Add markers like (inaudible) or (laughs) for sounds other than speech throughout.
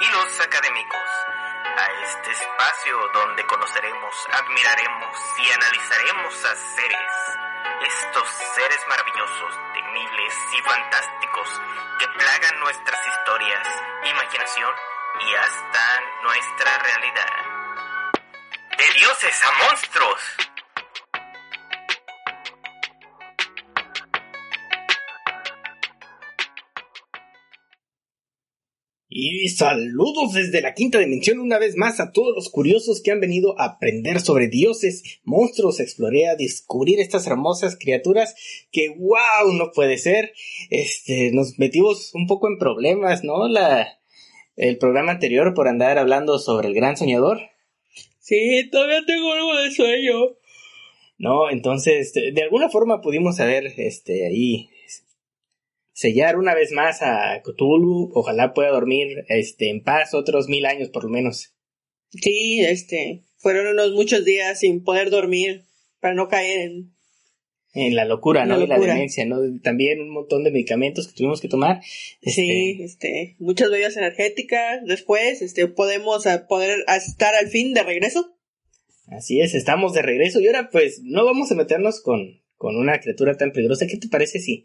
y los académicos a este espacio donde conoceremos, admiraremos y analizaremos a seres, estos seres maravillosos, temibles y fantásticos que plagan nuestras historias, imaginación y hasta nuestra realidad. De dioses a monstruos. Y saludos desde la quinta dimensión una vez más a todos los curiosos que han venido a aprender sobre dioses, monstruos, exploré a descubrir estas hermosas criaturas que wow, no puede ser. Este, nos metimos un poco en problemas, ¿no? La, el programa anterior por andar hablando sobre el gran soñador. Sí, todavía tengo algo de sueño. No, entonces, de, de alguna forma pudimos haber, este, ahí sellar una vez más a Cthulhu. Ojalá pueda dormir este, en paz otros mil años por lo menos. Sí, este, fueron unos muchos días sin poder dormir para no caer en... En la locura, En ¿no? la la demencia, ¿no? También un montón de medicamentos que tuvimos que tomar. Sí, este, muchas bebidas energéticas. Después, este, podemos a poder a estar al fin de regreso. Así es, estamos de regreso y ahora pues no vamos a meternos con, con una criatura tan peligrosa. ¿Qué te parece si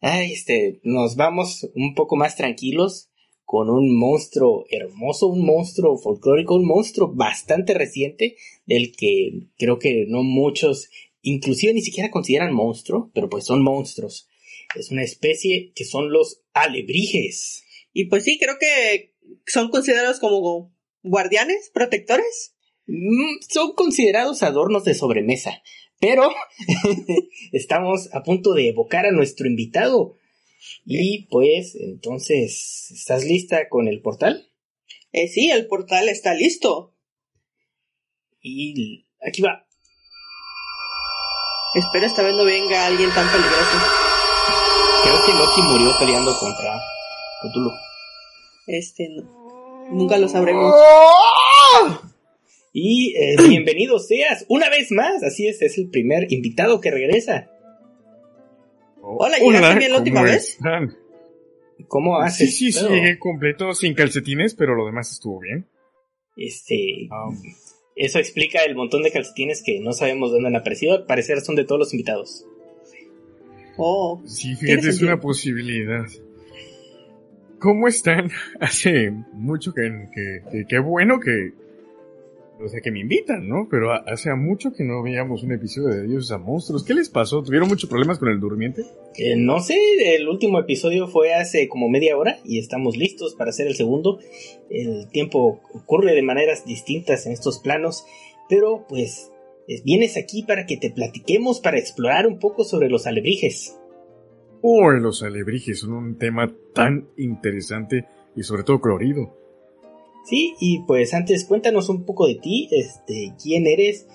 ay, este, nos vamos un poco más tranquilos con un monstruo hermoso, un monstruo folclórico, un monstruo bastante reciente del que creo que no muchos, inclusive ni siquiera consideran monstruo, pero pues son monstruos. Es una especie que son los alebrijes. Y pues sí, creo que son considerados como guardianes, protectores. Mm, son considerados adornos de sobremesa, pero (laughs) estamos a punto de evocar a nuestro invitado. Y pues, entonces, ¿estás lista con el portal? Eh, sí, el portal está listo. Y aquí va. Espero esta vez no venga alguien tan peligroso. Creo que Loki murió peleando contra Cthulhu. Este, no- nunca lo sabremos. Y eh, (clears throat) bienvenido seas una vez más. Así es, es el primer invitado que regresa. Hola, ¿llegaste bien la ¿cómo última vez? están? ¿Cómo Sí, haces? sí, sí, Pero, llegué completo sin calcetines, pero lo demás estuvo bien. Este, Um, eso explica el montón de calcetines que no sabemos dónde han aparecido. Al parecer son de todos los invitados. Oh, sí, fíjate, es sentido. una posibilidad. ¿Cómo están? (laughs) Hace mucho que, que, que- qué bueno que, o sea, que me invitan, ¿no? Pero ha- hace mucho que no veíamos un episodio de Dioses a Monstruos. ¿Qué les pasó? ¿Tuvieron muchos problemas con el durmiente? Eh, no sé, el último episodio fue hace como media hora y estamos listos para hacer el segundo. El tiempo ocurre de maneras distintas en estos planos, pero pues vienes aquí para que te platiquemos, para explorar un poco sobre los alebrijes. Oh, los alebrijes son un tema tan interesante y sobre todo colorido. Sí, y pues antes cuéntanos un poco de ti, este, quién eres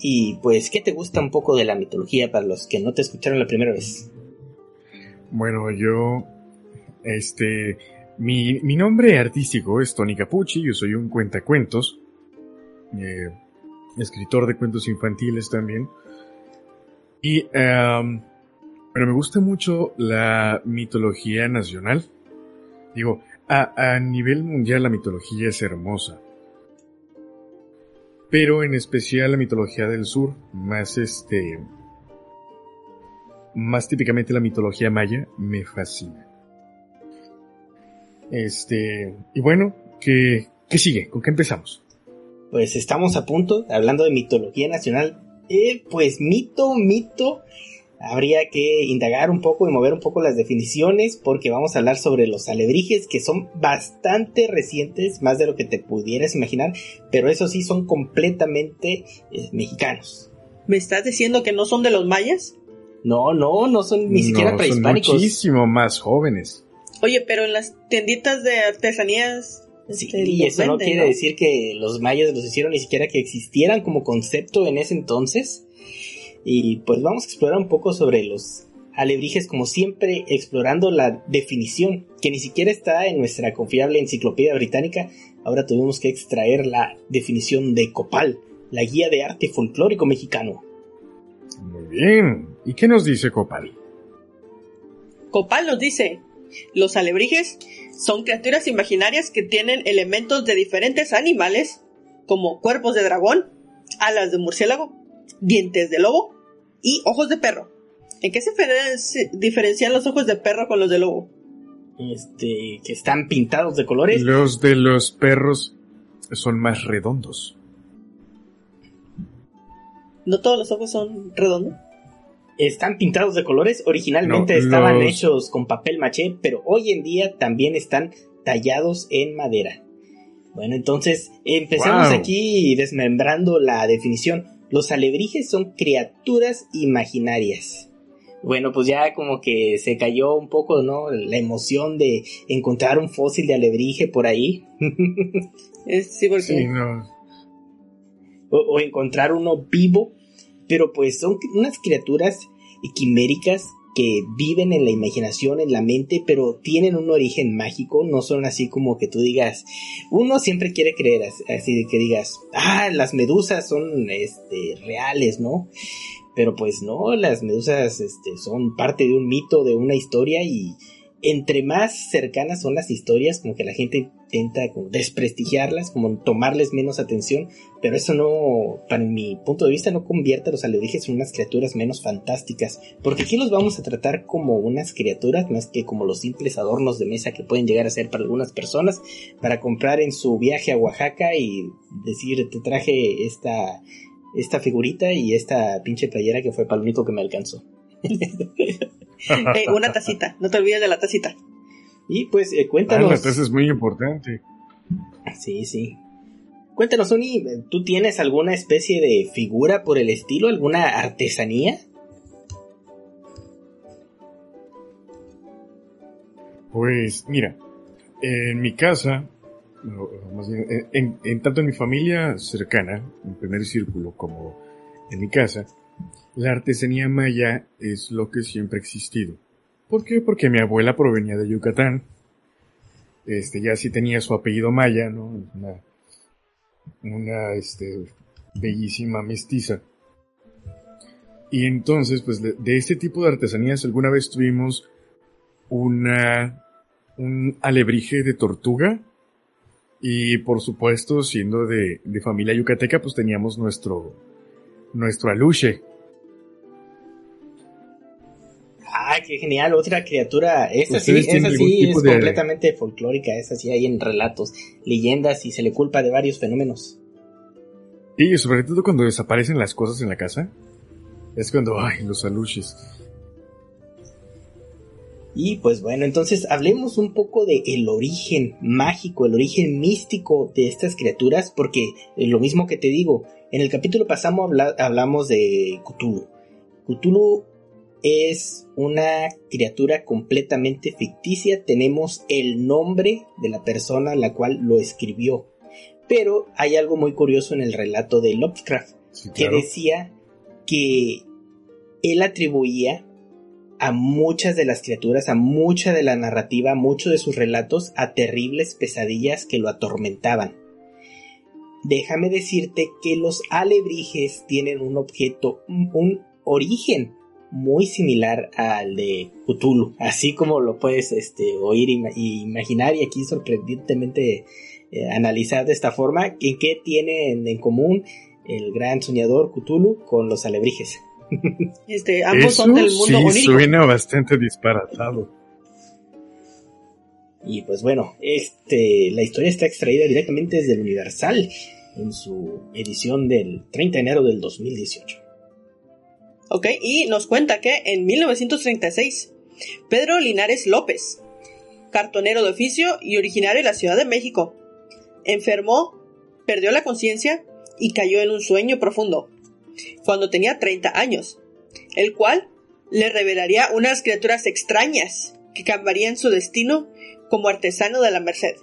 y pues qué te gusta un poco de la mitología para los que no te escucharon la primera vez. Bueno, yo, este, mi, mi nombre artístico es Tony Capucci, yo soy un cuentacuentos, eh, escritor de cuentos infantiles también, y, em, pero me gusta mucho la mitología nacional. Digo, a, a nivel mundial la mitología es hermosa. Pero en especial la mitología del sur, más este, más típicamente la mitología maya, me fascina. Este, y bueno, ¿qué, qué sigue? ¿Con qué empezamos? Pues estamos a punto, hablando de mitología nacional. Eh, pues mito, mito. Habría que indagar un poco y mover un poco las definiciones porque vamos a hablar sobre los alebrijes que son bastante recientes, más de lo que te pudieras imaginar, pero eso sí son completamente eh, mexicanos. ¿me estás diciendo que no son de los mayas? No, no, no son ni siquiera No, son prehispánicos. muchísimo más jóvenes. Oye, pero en las tienditas de artesanías. Sí, este, y eso no quiere decir que los mayas los hicieron ni siquiera que existieran como concepto en ese entonces. Y pues vamos a explorar un poco sobre los alebrijes, como siempre, explorando la definición, que ni siquiera está en nuestra confiable enciclopedia británica. Ahora tuvimos que extraer la definición de Copal, la guía de arte folclórico mexicano. Muy bien. ¿Y qué nos dice Copal? Copal nos dice, Los alebrijes son criaturas imaginarias que tienen elementos de diferentes animales, como cuerpos de dragón, alas de murciélago, dientes de lobo y ojos de perro. ¿En qué se diferen- diferencian los ojos de perro con los de lobo? Este, que están pintados de colores. Los de los perros son más redondos. ¿No todos los ojos son redondos? Están pintados de colores. Originalmente No, estaban los- hechos con papel maché, pero hoy en día también están tallados en madera. Bueno, entonces empezamos Wow. aquí desmembrando la definición. Los alebrijes son criaturas imaginarias. Bueno, pues ya como que se cayó un poco, ¿no? La emoción de encontrar un fósil de alebrije por ahí. (laughs) Sí, porque Sí, no. o, o encontrar uno vivo, pero pues son unas criaturas quiméricas que viven en la imaginación, en la mente, pero tienen un origen mágico, no son así como que tú digas, uno siempre quiere creer as- así de que digas, ah, las medusas son este, reales, ¿no? Pero pues no, las medusas este, son parte de un mito, de una historia y entre más cercanas son las historias, como que la gente intenta como desprestigiarlas, como tomarles menos atención, pero eso no, para mi punto de vista, no convierte a los alebrijes en unas criaturas menos fantásticas, porque aquí los vamos a tratar como unas criaturas más que como los simples adornos de mesa que pueden llegar a ser para algunas personas, para comprar en su viaje a Oaxaca y decir, te traje esta, esta figurita y esta pinche playera que fue para lo único que me alcanzó. (laughs) (laughs) Eh, una tacita, no te olvides de la tacita. Y pues eh, Ah, cuéntanos. la taza es muy importante. Sí, sí. Cuéntanos, Uni, ¿tú tienes alguna especie de figura por el estilo? ¿Alguna artesanía? Pues mira, en mi casa, más bien, en, en- en tanto en mi familia cercana, en primer círculo, como en mi casa, la artesanía maya es lo que siempre ha existido. ¿Por qué? Porque mi abuela provenía de Yucatán. Este, ya sí tenía su apellido maya, ¿no? Una, una, este, bellísima mestiza. Y entonces, pues, de, este tipo de artesanías alguna vez tuvimos una, un alebrije de tortuga. Y por supuesto, siendo de, de familia yucateca, pues teníamos nuestro, nuestro aluche. Ah, qué genial, otra criatura. Esa sí, ¿Ustedes tienen esa sí es de- completamente folclórica, esa sí hay en relatos, leyendas y se le culpa de varios fenómenos. Y sobre todo cuando desaparecen las cosas en la casa. Es cuando, ay, los aluches. Y pues bueno, entonces hablemos un poco de el origen mágico, el origen místico de estas criaturas, porque eh, lo mismo que te digo, en el capítulo pasado habla- hablamos de Cthulhu. Cthulhu es una criatura completamente ficticia, tenemos el nombre de la persona a la cual lo escribió, pero hay algo muy curioso en el relato de Lovecraft, Sí, que decía que él atribuía a muchas de las criaturas, a mucha de la narrativa, a muchos de sus relatos, a terribles pesadillas que lo atormentaban. Déjame decirte que los alebrijes tienen un objeto, un origen muy similar al de Cthulhu, así como lo puedes este, oír y imaginar y aquí sorprendentemente eh, analizar de esta forma, ¿en qué tienen en común el gran soñador Cthulhu con los alebrijes? (laughs) Este, ambos Eso son del mundo sí onírico. suena bastante disparatado. Y pues bueno, este, la historia está extraída directamente desde el Universal en su edición del 30 de enero del 2018. Ok, y nos cuenta que en 1936, Pedro Linares López, cartonero de oficio y originario de la Ciudad de México, enfermó, perdió la conciencia y cayó en un sueño profundo, cuando tenía 30 años, el cual le revelaría unas criaturas extrañas que cambiarían su destino como artesano de la Merced.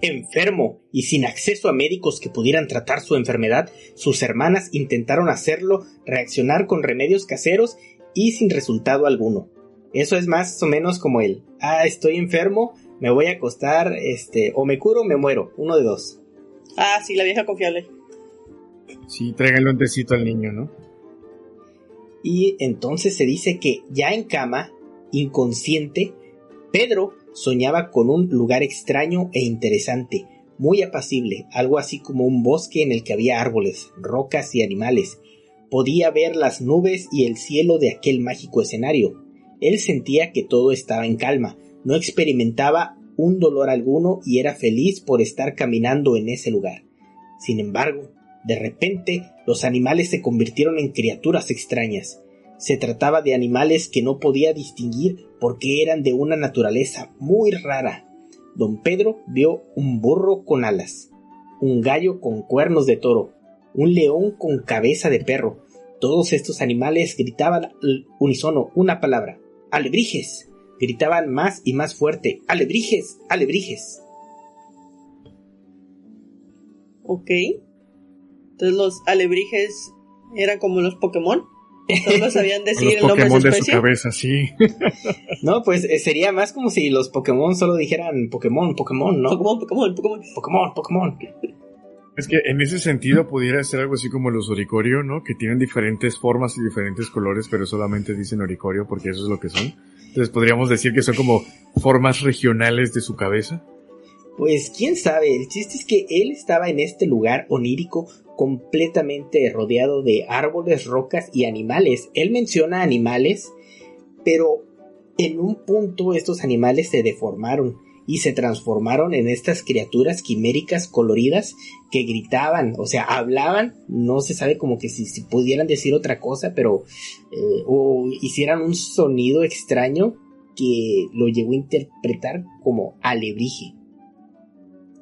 Enfermo y sin acceso a médicos que pudieran tratar su enfermedad, sus hermanas intentaron hacerlo reaccionar con remedios caseros y sin resultado alguno. Eso es más o menos como el, ah, estoy enfermo, me voy a acostar, este, o me curo o me muero, uno de dos. Ah, sí, la vieja confiable. Sí, tráiganle un tecito al niño, ¿no? Y entonces se dice que ya en cama inconsciente, Pedro soñaba con un lugar extraño e interesante, muy apacible, algo así como un bosque en el que había árboles, rocas y animales. Podía ver las nubes y el cielo de aquel mágico escenario. Él sentía que todo estaba en calma, no experimentaba un dolor alguno y era feliz por estar caminando en ese lugar. Sin embargo, de repente los animales se convirtieron en criaturas extrañas. Se trataba de animales que no podía distinguir porque eran de una naturaleza muy rara. Don Pedro vio un burro con alas, un gallo con cuernos de toro, un león con cabeza de perro. Todos estos animales gritaban al unísono una palabra, alebrijes. Gritaban más y más fuerte, alebrijes, alebrijes. Ok. Entonces los alebrijes eran como los Pokémon. Todos sabían decir el nombre de su especie. cabeza, sí. (laughs) no, pues eh, sería más como si los Pokémon solo dijeran Pokémon, Pokémon, ¿no? Pokémon, Pokémon, Pokémon. Pokémon, Pokémon. Es que en ese sentido pudiera ser algo así como los oricorio, ¿no? Que tienen diferentes formas y diferentes colores, pero solamente dicen oricorio porque eso es lo que son. Entonces podríamos decir que son como formas regionales de su cabeza. Pues quién sabe, el chiste es que él estaba en este lugar onírico completamente rodeado de árboles, rocas y animales. Él menciona animales, pero en un punto estos animales se deformaron y se transformaron en estas criaturas quiméricas coloridas que gritaban, o sea, hablaban, no se sabe como que si, pudieran decir otra cosa, pero eh, o hicieran un sonido extraño que lo llegó a interpretar como alebrije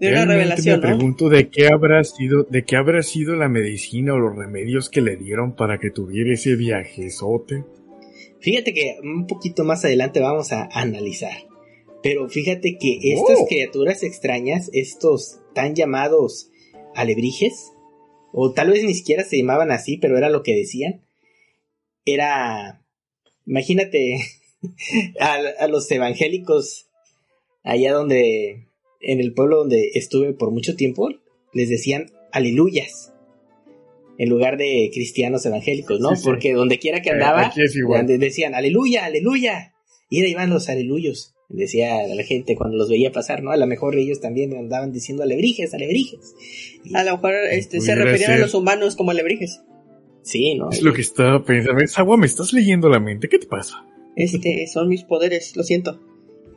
de una revelación. Me pregunto de qué habrá sido, de qué habrá sido la medicina o los remedios que le dieron para que tuviera ese viajezote. Fíjate que un poquito más adelante vamos a analizar. Pero fíjate que estas oh. criaturas extrañas, estos tan llamados alebrijes, o tal vez ni siquiera se llamaban así, pero era lo que decían, era, imagínate (laughs) a los evangélicos allá donde en el pueblo donde estuve por mucho tiempo, les decían aleluyas. En lugar de cristianos evangélicos, ¿no? Porque donde quiera que eh, andaba, decían aleluya, aleluya. Y ahí van los aleluyos. Decía la gente cuando los veía pasar, ¿no? A lo mejor ellos también andaban diciendo alebrijes, alebrijes. a lo mejor este, se referían a los humanos como alebrijes. Sí, ¿no? Es lo que estaba pensando. Agua, me estás leyendo la mente. ¿Qué te pasa? Este, son mis poderes, lo siento.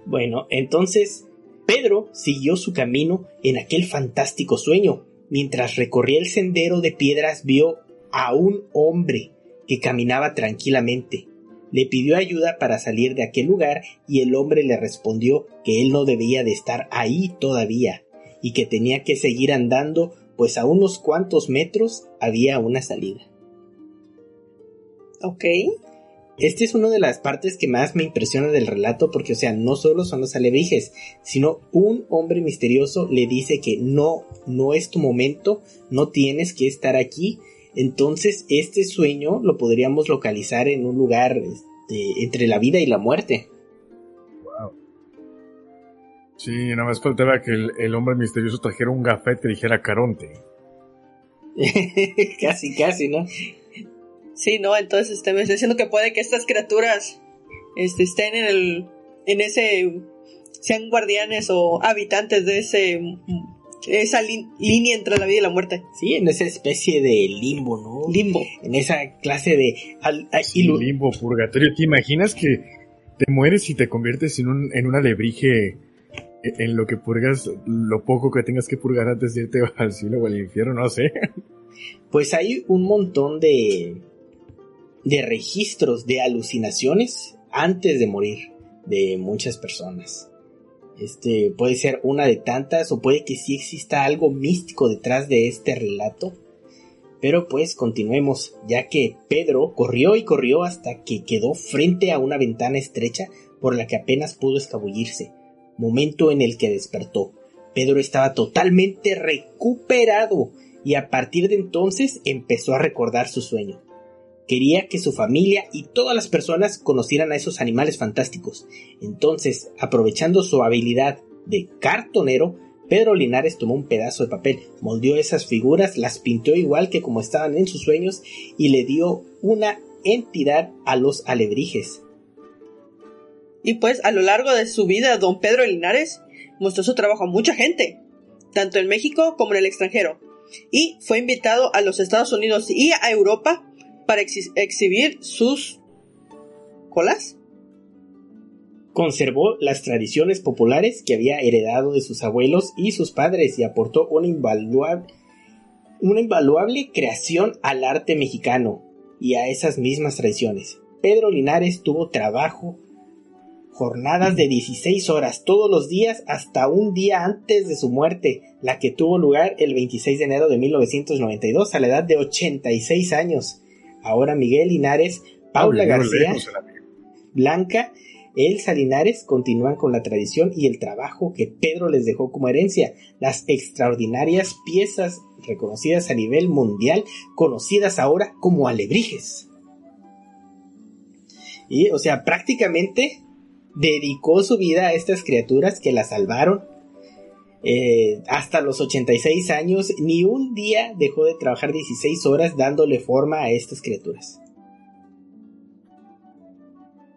Bueno, entonces Pedro siguió su camino en aquel fantástico sueño. Mientras recorría el sendero de piedras vio a un hombre que caminaba tranquilamente. Le pidió ayuda para salir de aquel lugar y el hombre le respondió que él no debía de estar ahí todavía y que tenía que seguir andando pues a unos cuantos metros había una salida. Ok. Este es una de las partes que más me impresiona del relato porque, o sea, no solo son los alebrijes, sino un hombre misterioso le dice que no, no es tu momento, no tienes que estar aquí. Entonces, este sueño lo podríamos localizar en un lugar este, entre la vida y la muerte. Wow. Sí, nada más faltaba que el, el hombre misterioso trajera un gafete y dijera Caronte. (laughs) casi, casi, ¿no? Sí, ¿no? Entonces este, me estoy diciendo que puede que estas criaturas este, estén en el. en ese. sean guardianes o habitantes de ese. esa línea entre la vida y la muerte. Sí, en esa especie de limbo, ¿no? Limbo. En esa clase de. limbo, purgatorio. ¿Te imaginas que te mueres y te conviertes en un, en un alebrije e, en lo que purgas lo poco que tengas que purgar antes de irte (laughs) al cielo o al infierno, no sé. Pues hay un montón de de registros de alucinaciones antes de morir de muchas personas. Este puede ser una de tantas o puede que sí exista algo místico detrás de este relato. Pero pues continuemos, ya que Pedro corrió y corrió hasta que quedó frente a una ventana estrecha por la que apenas pudo escabullirse, momento en el que despertó. Pedro estaba totalmente recuperado y a partir de entonces empezó a recordar su sueño. Quería que su familia y todas las personas conocieran a esos animales fantásticos. Entonces, aprovechando su habilidad de cartonero, Pedro Linares tomó un pedazo de papel, moldeó esas figuras, las pintó igual que como estaban en sus sueños y le dio una entidad a los alebrijes. Y pues a lo largo de su vida, don Pedro Linares mostró su trabajo a mucha gente, tanto en México como en el extranjero, y fue invitado a los Estados Unidos y a Europa para exhibir sus colas. Conservó las tradiciones populares que había heredado de sus abuelos y sus padres y aportó una invaluable, una invaluable creación al arte mexicano y a esas mismas tradiciones. Pedro Linares tuvo trabajo jornadas de 16 horas todos los días hasta un día antes de su muerte, la que tuvo lugar el 26 de enero de 1992 a la edad de 86 años. Ahora Miguel Linares, Paula García, Blanca, Elsa Linares continúan con la tradición y el trabajo que Pedro les dejó como herencia, las extraordinarias piezas reconocidas a nivel mundial, conocidas ahora como alebrijes. Y, o sea, prácticamente dedicó su vida a estas criaturas que la salvaron. Eh, hasta los 86 años, ni un día dejó de trabajar 16 horas dándole forma a estas criaturas.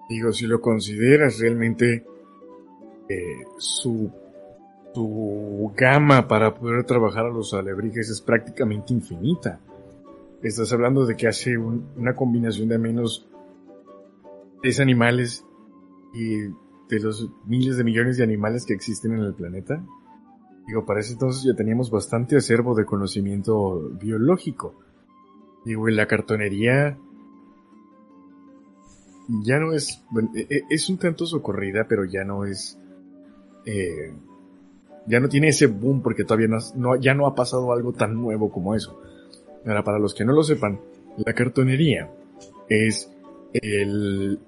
Digo, si lo consideras realmente eh, su, su gama para poder trabajar a los alebrijes es prácticamente infinita. Estás hablando de que hace una combinación de menos 10 animales y de los miles de millones de animales que existen en el planeta. Digo, para ese entonces ya teníamos bastante acervo de conocimiento biológico. Digo, y la cartonería ya no es, e, e, es un tanto socorrida, pero ya no es, eh, ya no tiene ese boom porque todavía no, ya no ha pasado algo tan nuevo como eso. Ahora, para los que no lo sepan, la cartonería es el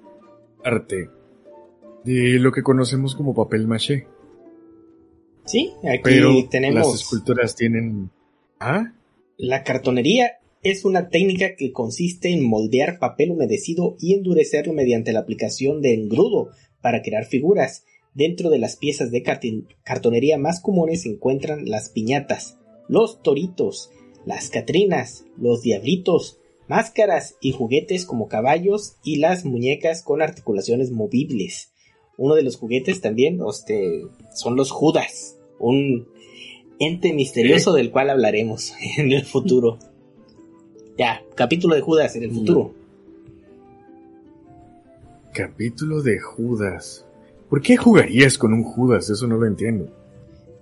arte de lo que conocemos como papel maché. Sí, aquí tenemos. Las esculturas tienen. ¿Ah? La cartonería es una técnica que consiste en moldear papel humedecido y endurecerlo mediante la aplicación de engrudo para crear figuras. Dentro de las piezas de cartonería más comunes se encuentran las piñatas, los toritos, las catrinas, los diablitos, máscaras y juguetes como caballos y las muñecas con articulaciones movibles uno de los juguetes también este, son los Judas, un ente misterioso del cual hablaremos (laughs) en el futuro. Ya, capítulo de Judas en el futuro. Capítulo de Judas. ¿Por qué jugarías con un Judas? Eso no lo entiendo.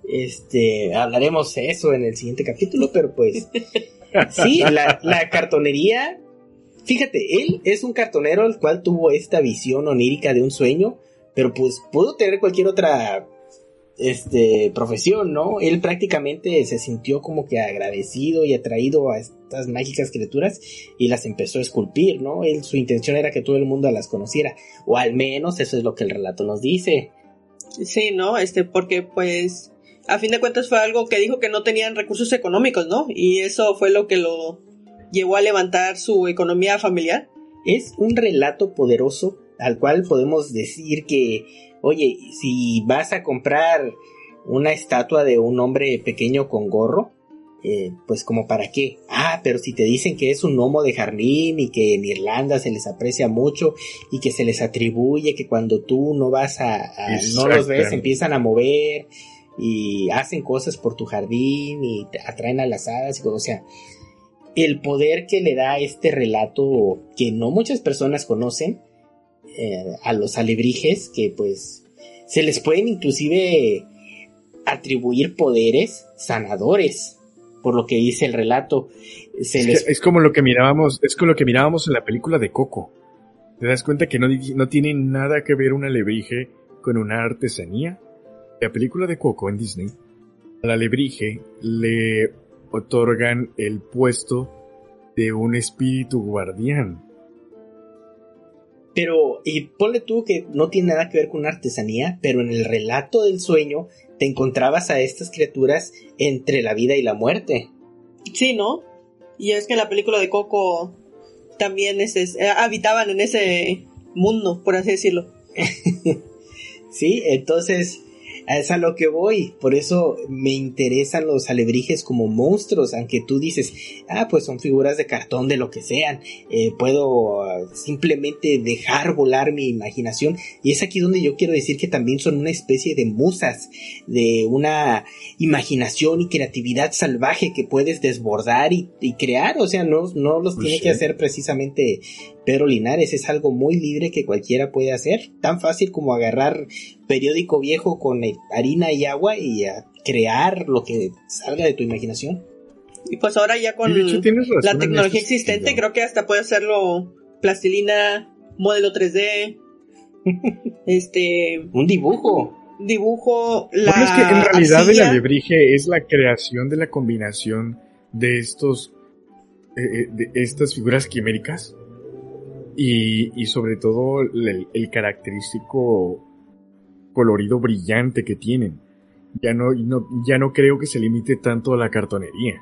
Este, hablaremos eso en el siguiente capítulo, pero pues (laughs) sí, la, la cartonería Fíjate, él es un cartonero el cual tuvo esta visión onírica de un sueño pero pues pudo tener cualquier otra este profesión, ¿no? Él prácticamente se sintió como que agradecido y atraído a estas mágicas criaturas y las empezó a esculpir, ¿no? Él su intención era que todo el mundo las conociera, o al menos eso es lo que el relato nos dice. Sí, ¿no? Este porque pues a fin de cuentas fue algo que dijo que no tenían recursos económicos, ¿no? Y eso fue lo que lo llevó a levantar su economía familiar. Es un relato poderoso al cual podemos decir que, oye, si vas a comprar una estatua de un hombre pequeño con gorro, eh, pues como para qué. Ah, pero si te dicen que es un gnomo de jardín y que en Irlanda se les aprecia mucho y que se les atribuye que cuando tú no vas a, no los ves, empiezan a mover y hacen cosas por tu jardín y te atraen a las hadas y todo, o sea, el poder que le da este relato que no muchas personas conocen, eh, a los alebrijes que pues se les pueden inclusive atribuir poderes sanadores por lo que dice el relato. Es, como lo que mirábamos es como lo que mirábamos en la película de Coco. Te das cuenta que no, no tiene nada que ver un alebrije con una artesanía la película de Coco en Disney al alebrije le otorgan el puesto de un espíritu guardián pero, y ponle tú que no tiene nada que ver con artesanía, pero en el relato del sueño te encontrabas a estas criaturas entre la vida y la muerte. Sí, ¿no? Y es que en la película de Coco también es, eh, habitaban en ese mundo, por así decirlo. (laughs) sí, entonces Es a lo que voy. Por eso me interesan los alebrijes como monstruos. Aunque tú dices, ah, pues son figuras de cartón de lo que sean. Eh, puedo ah, simplemente dejar volar mi imaginación. Y es aquí donde yo quiero decir que también son una especie de musas. De una imaginación y creatividad salvaje que puedes desbordar y, crear. O sea, no, no los pues tiene que hacer precisamente Pedro Linares. Es algo muy libre que cualquiera puede hacer. Tan fácil como agarrar periódico viejo con harina y agua y a crear lo que salga de tu imaginación. Y pues ahora ya con la tecnología existente creo que hasta puede hacerlo plastilina, modelo 3D, (laughs) este... Un dibujo. Dibujo, la... Bueno, es que en realidad el alebrije es la creación de la combinación de estos... Eh, eh, de estas figuras quiméricas y, y sobre todo el característico colorido brillante que tienen. Ya no, ya no creo que se limite tanto a la cartonería.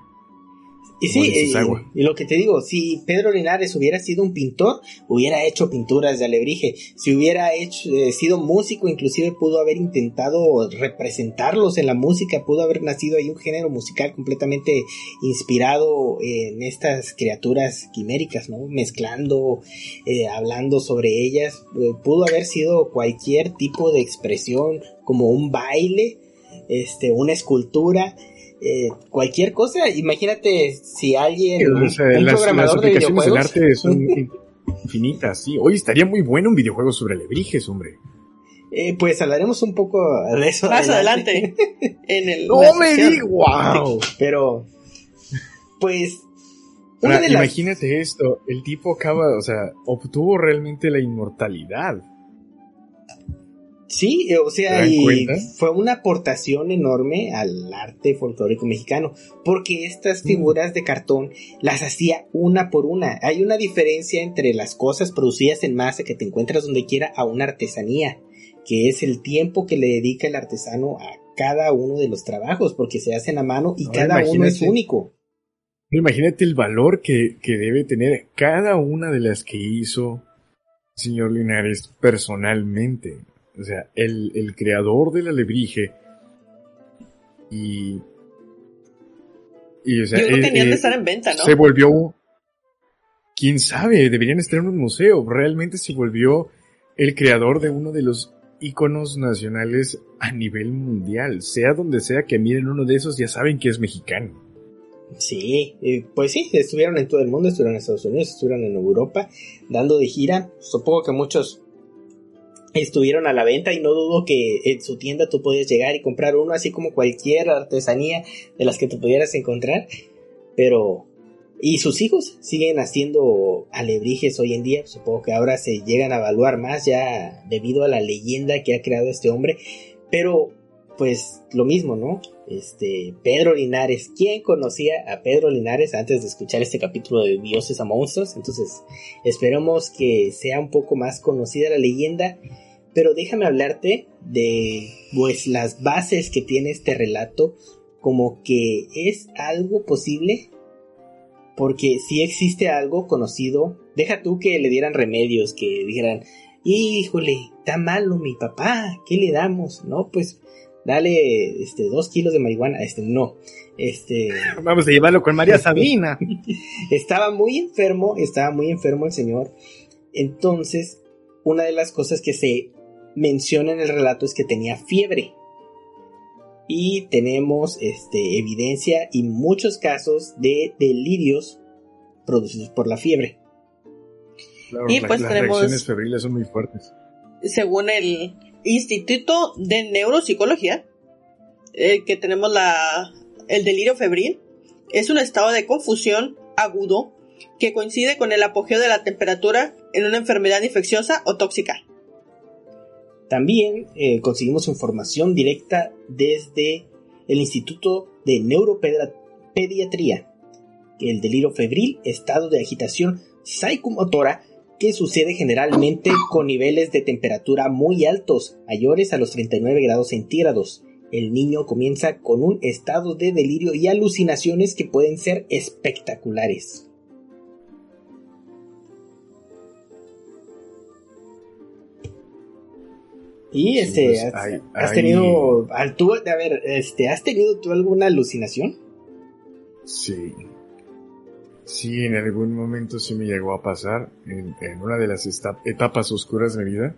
Y sí, eh, y, lo que te digo, si Pedro Linares hubiera sido un pintor, hubiera hecho pinturas de alebrije. Si hubiera hecho, eh, sido músico, inclusive pudo haber intentado representarlos en la música, pudo haber nacido ahí un género musical completamente inspirado en estas criaturas quiméricas, ¿no? Mezclando, eh, hablando sobre ellas. pudo haber sido cualquier tipo de expresión, como un baile, este, una escultura eh, cualquier cosa. Imagínate si alguien, un las, programador de videojuegos. del arte son (laughs) infinitas, sí. Hoy estaría muy bueno un videojuego sobre alebrijes, hombre. Eh, pues hablaremos un poco de eso. Más adelante. (laughs) en el, no me digas, wow. Pero, pues, Imagínate esto, el tipo acaba, o sea, obtuvo realmente la inmortalidad. Sí, eh, o sea, y fue una aportación enorme al arte folclórico mexicano, porque estas mm. figuras de cartón las hacía una por una. Hay una diferencia entre las cosas producidas en masa que te encuentras donde quiera a una artesanía, que es el tiempo que le dedica el artesano a cada uno de los trabajos, porque se hacen a mano y cada uno es único. Imagínate el valor que, que debe tener cada una de las que hizo señor Linares personalmente. O sea, el, el creador del alebrije y... y o sea, Yo creo que tenían de estar en venta, ¿no? Se volvió... ¿Quién sabe? Deberían estar en un museo. Realmente se volvió el creador de uno de los íconos nacionales a nivel mundial. Sea donde sea que miren uno de esos, ya saben que es mexicano. Sí, pues sí, estuvieron en todo el mundo, estuvieron en Estados Unidos, estuvieron en Europa, dando de gira. Supongo que muchos estuvieron a la venta y no dudo que en su tienda tú podías llegar y comprar uno así como cualquier artesanía de las que tú pudieras encontrar. Pero y sus hijos siguen haciendo alebrijes hoy en día supongo que ahora se llegan a evaluar más ya debido a la leyenda que ha creado este hombre. Pero pues lo mismo no este Pedro Linares. Quién conocía a Pedro Linares antes de escuchar este capítulo de Dioses a monstruos entonces esperemos que sea un poco más conocida la leyenda pero déjame hablarte de pues las bases que tiene este relato como que es algo posible porque si existe algo conocido, deja tú que le dieran remedios, que dijeran, híjole, está malo mi papá, ¿qué le damos? No, pues dale este dos kilos de marihuana, este no, este (laughs) vamos a llevarlo con María (laughs) Sabina. estaba muy enfermo, estaba muy enfermo el señor. Entonces, una de las cosas que se menciona en el relato es que tenía fiebre. Y tenemos este, evidencia y muchos casos de delirios producidos por la fiebre. y pues las tenemos, reacciones febriles son muy fuertes. Según el Instituto de Neuropsicología, eh, que tenemos la, el delirio febril, es un estado de confusión agudo que coincide con el apogeo de la temperatura en una enfermedad infecciosa o tóxica. También eh, conseguimos información directa desde el Instituto de Neuropediatría, el delirio febril, estado de agitación psicomotora que sucede generalmente con niveles de temperatura muy altos, mayores a los 39 grados centígrados. El niño comienza con un estado de delirio y alucinaciones que pueden ser espectaculares. Y este, pues, has, hay- has hay- tenido, al- tú, a ver, este, ¿has tenido tú alguna alucinación? Sí. Sí, en algún momento sí me llegó a pasar en, en una de las etapas oscuras de mi vida.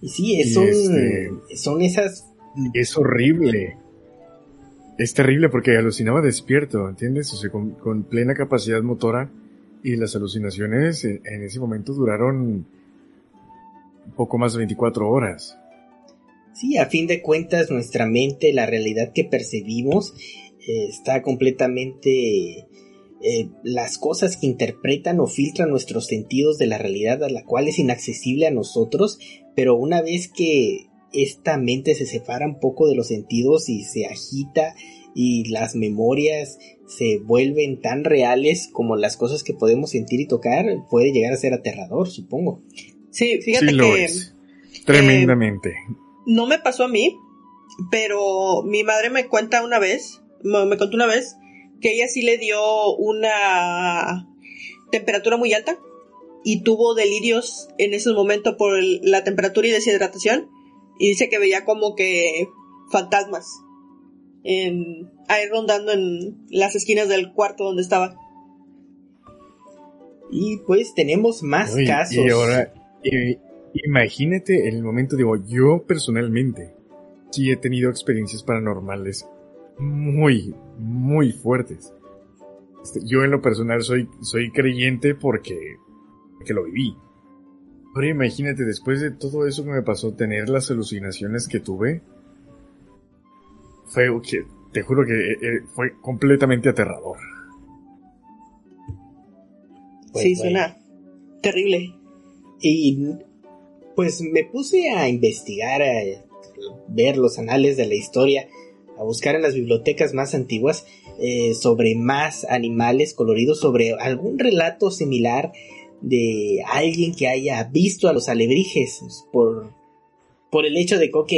Y sí, Y son, este- son esas, Es horrible. Es terrible porque alucinaba despierto, ¿entiendes? O sea, con, con plena capacidad motora y las alucinaciones en, en ese momento duraron poco más de 24 horas. sí, a fin de cuentas nuestra mente, la realidad que percibimos, eh, está completamente, eh, las cosas que interpretan o filtran nuestros sentidos de la realidad a la cual es inaccesible a nosotros, pero una vez que esta mente se separa un poco de los sentidos y se agita y las memorias se vuelven tan reales como las cosas que podemos sentir y tocar, puede llegar a ser aterrador, supongo. Sí, fíjate sí lo que es. Tremendamente. no me pasó a mí, pero mi madre me cuenta una vez, me, me contó una vez, que ella sí le dio una temperatura muy alta y tuvo delirios en ese momento por el- la temperatura y deshidratación y dice que veía como que fantasmas en, ahí rondando en las esquinas del cuarto donde estaba. Y pues tenemos más Uy, casos. Y ahora, imagínate en el momento, digo, yo personalmente sí he tenido experiencias paranormales muy, muy fuertes. Este, yo en lo personal soy, soy creyente porque, porque lo viví. Ahora imagínate, después de todo eso que me pasó, tener las alucinaciones que tuve, fue, que, te juro que eh, eh, fue completamente aterrador. Pues, sí, bueno. suena terrible. Y pues me puse a investigar, a ver los anales de la historia, a buscar en las bibliotecas más antiguas eh, sobre más animales coloridos, sobre algún relato similar de alguien que haya visto a los alebrijes por, por el hecho de que, ok,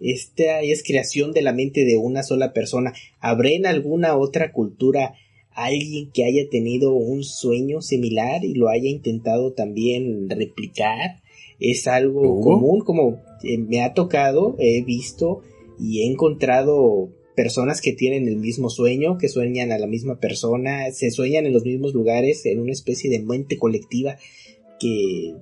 esta es creación de la mente de una sola persona. ¿Habrá en alguna otra cultura alguien que haya tenido un sueño similar y lo haya intentado también replicar? Es algo común, como eh, me ha tocado, he visto y he encontrado personas que tienen el mismo sueño, que sueñan a la misma persona, se sueñan en los mismos lugares, en una especie de mente colectiva que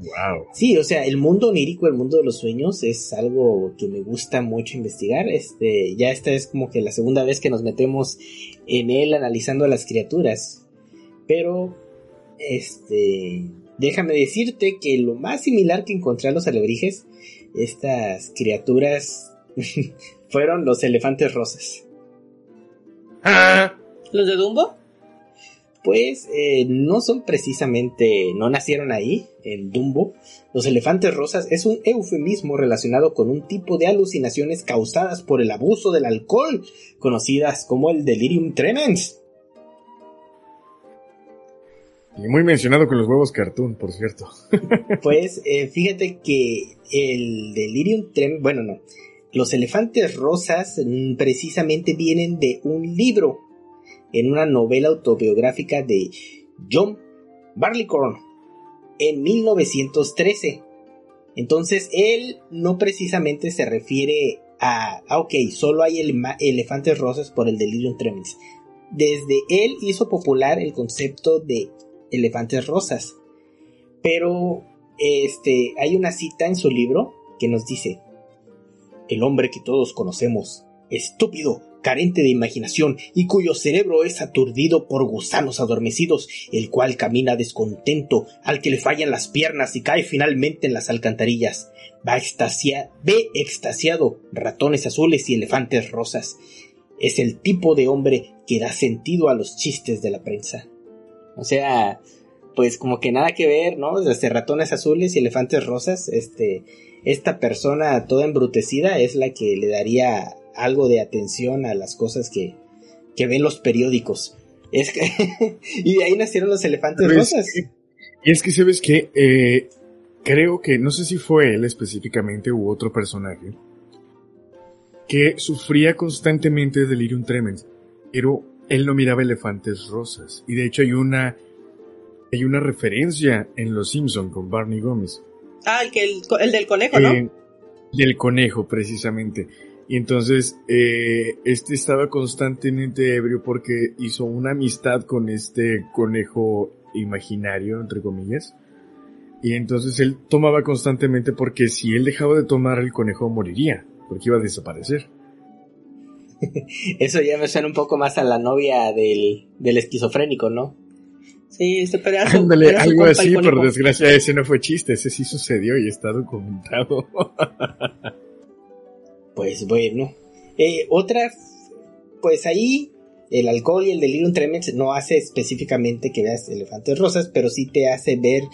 Wow. Sí, o sea, el mundo onírico, el mundo de los sueños es algo que me gusta mucho investigar. Este, ya esta es como que la segunda vez que nos metemos en él analizando a las criaturas. Pero, este, déjame decirte que lo más similar que encontré a los alebrijes, estas criaturas (laughs) fueron los elefantes rosas. Ah, ¿Los de Dumbo? Pues eh, no son precisamente, no nacieron ahí, en Dumbo. Los elefantes rosas es un eufemismo relacionado con un tipo de alucinaciones causadas por el abuso del alcohol, conocidas como el delirium tremens. Y muy mencionado con los huevos cartoon, por cierto. Pues eh, fíjate que el delirium tremens, bueno, no, los elefantes rosas mm, precisamente vienen de un libro, en una novela autobiográfica de John Barleycorn en 1913. Entonces él no precisamente se refiere a, ah, ok, solo hay elefantes rosas por el delirium tremens. Desde él hizo popular el concepto de elefantes rosas. Pero este hay una cita en su libro que nos dice: El hombre que todos conocemos, estúpido, carente de imaginación y cuyo cerebro es aturdido por gusanos adormecidos, el cual camina descontento, al que le fallan las piernas y cae finalmente en las alcantarillas. Va ve extasiado ratones azules y elefantes rosas. Es el tipo de hombre que da sentido a los chistes de la prensa. O sea, pues como que nada que ver, ¿no? Desde ratones azules y elefantes rosas, este, esta persona toda embrutecida es la que le daría algo de atención a las cosas que, que ven los periódicos. Es que, (laughs) y de ahí nacieron los elefantes Pero es rosas. que- Y es que, ¿sabes qué? Eh, creo que, no sé si fue él específicamente u otro personaje, que sufría constantemente de delirium tremens, pero él no miraba elefantes rosas. Y de hecho hay una, hay una referencia en Los Simpson con Barney Gómez. Ah, el, que el, el del conejo, ¿no? Eh, del conejo, precisamente. Y entonces, eh, este estaba constantemente ebrio porque hizo una amistad con este conejo imaginario, entre comillas. Y entonces él tomaba constantemente porque si él dejaba de tomar, el conejo moriría, porque iba a desaparecer. (laughs) Eso ya me suena un poco más a la novia del, del esquizofrénico, ¿no? Sí, este pedazo. Ándale, algo así, por desgracia, ese no fue chiste, ese sí sucedió y está documentado. (laughs) pues bueno. Eh, otra, pues ahí el alcohol y el delirium tremens no hace específicamente que veas elefantes rosas, pero sí te hace ver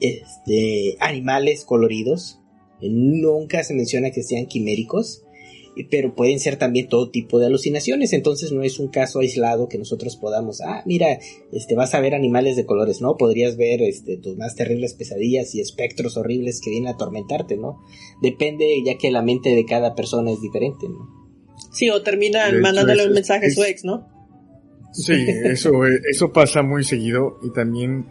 este, animales coloridos. Nunca se menciona que sean quiméricos pero pueden ser también todo tipo de alucinaciones, entonces no es un caso aislado que nosotros podamos, ah, mira, este vas a ver animales de colores, ¿no? Podrías ver este tus más terribles pesadillas y espectros horribles que vienen a atormentarte, ¿no? Depende ya que la mente de cada persona es diferente, ¿no? Sí, o terminan mandándole un mensaje a su ex, ¿no? Sí, eso, (laughs) eso pasa muy seguido y también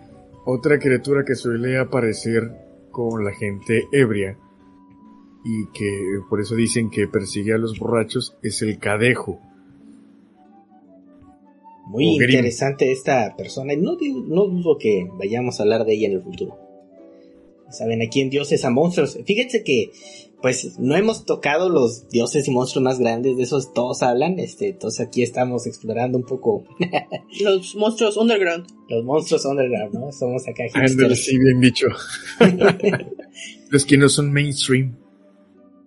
otra criatura que suele aparecer con la gente ebria y que por eso dicen que persigue a los borrachos es el cadejo. Muy interesante esta persona y no, no dudo que vayamos a hablar de ella en el futuro. Saben, aquí en Dioses a Monstruos. Fíjense que, pues, no hemos tocado los dioses y monstruos más grandes, de esos todos hablan. Este, entonces aquí estamos explorando un poco. (laughs) los monstruos underground. Los monstruos underground, ¿no? Somos acá. sí, bien dicho. (laughs) los que no son mainstream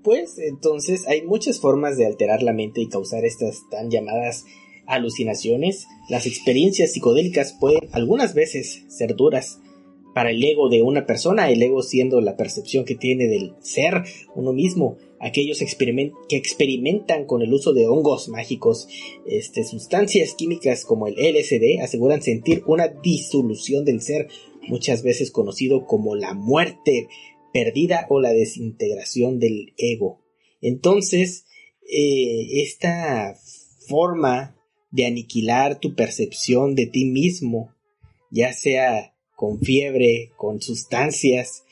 pues entonces hay muchas formas de alterar la mente y causar estas tan llamadas alucinaciones. Las experiencias psicodélicas pueden algunas veces ser duras para el ego de una persona, el ego siendo la percepción que tiene del ser uno mismo. Aquellos que experimentan con el uso de hongos mágicos, este, sustancias químicas como el LSD, aseguran sentir una disolución del ser, muchas veces conocido como la muerte perdida o la desintegración del ego. Entonces, eh, esta forma de aniquilar tu percepción de ti mismo, ya sea con fiebre, con sustancias,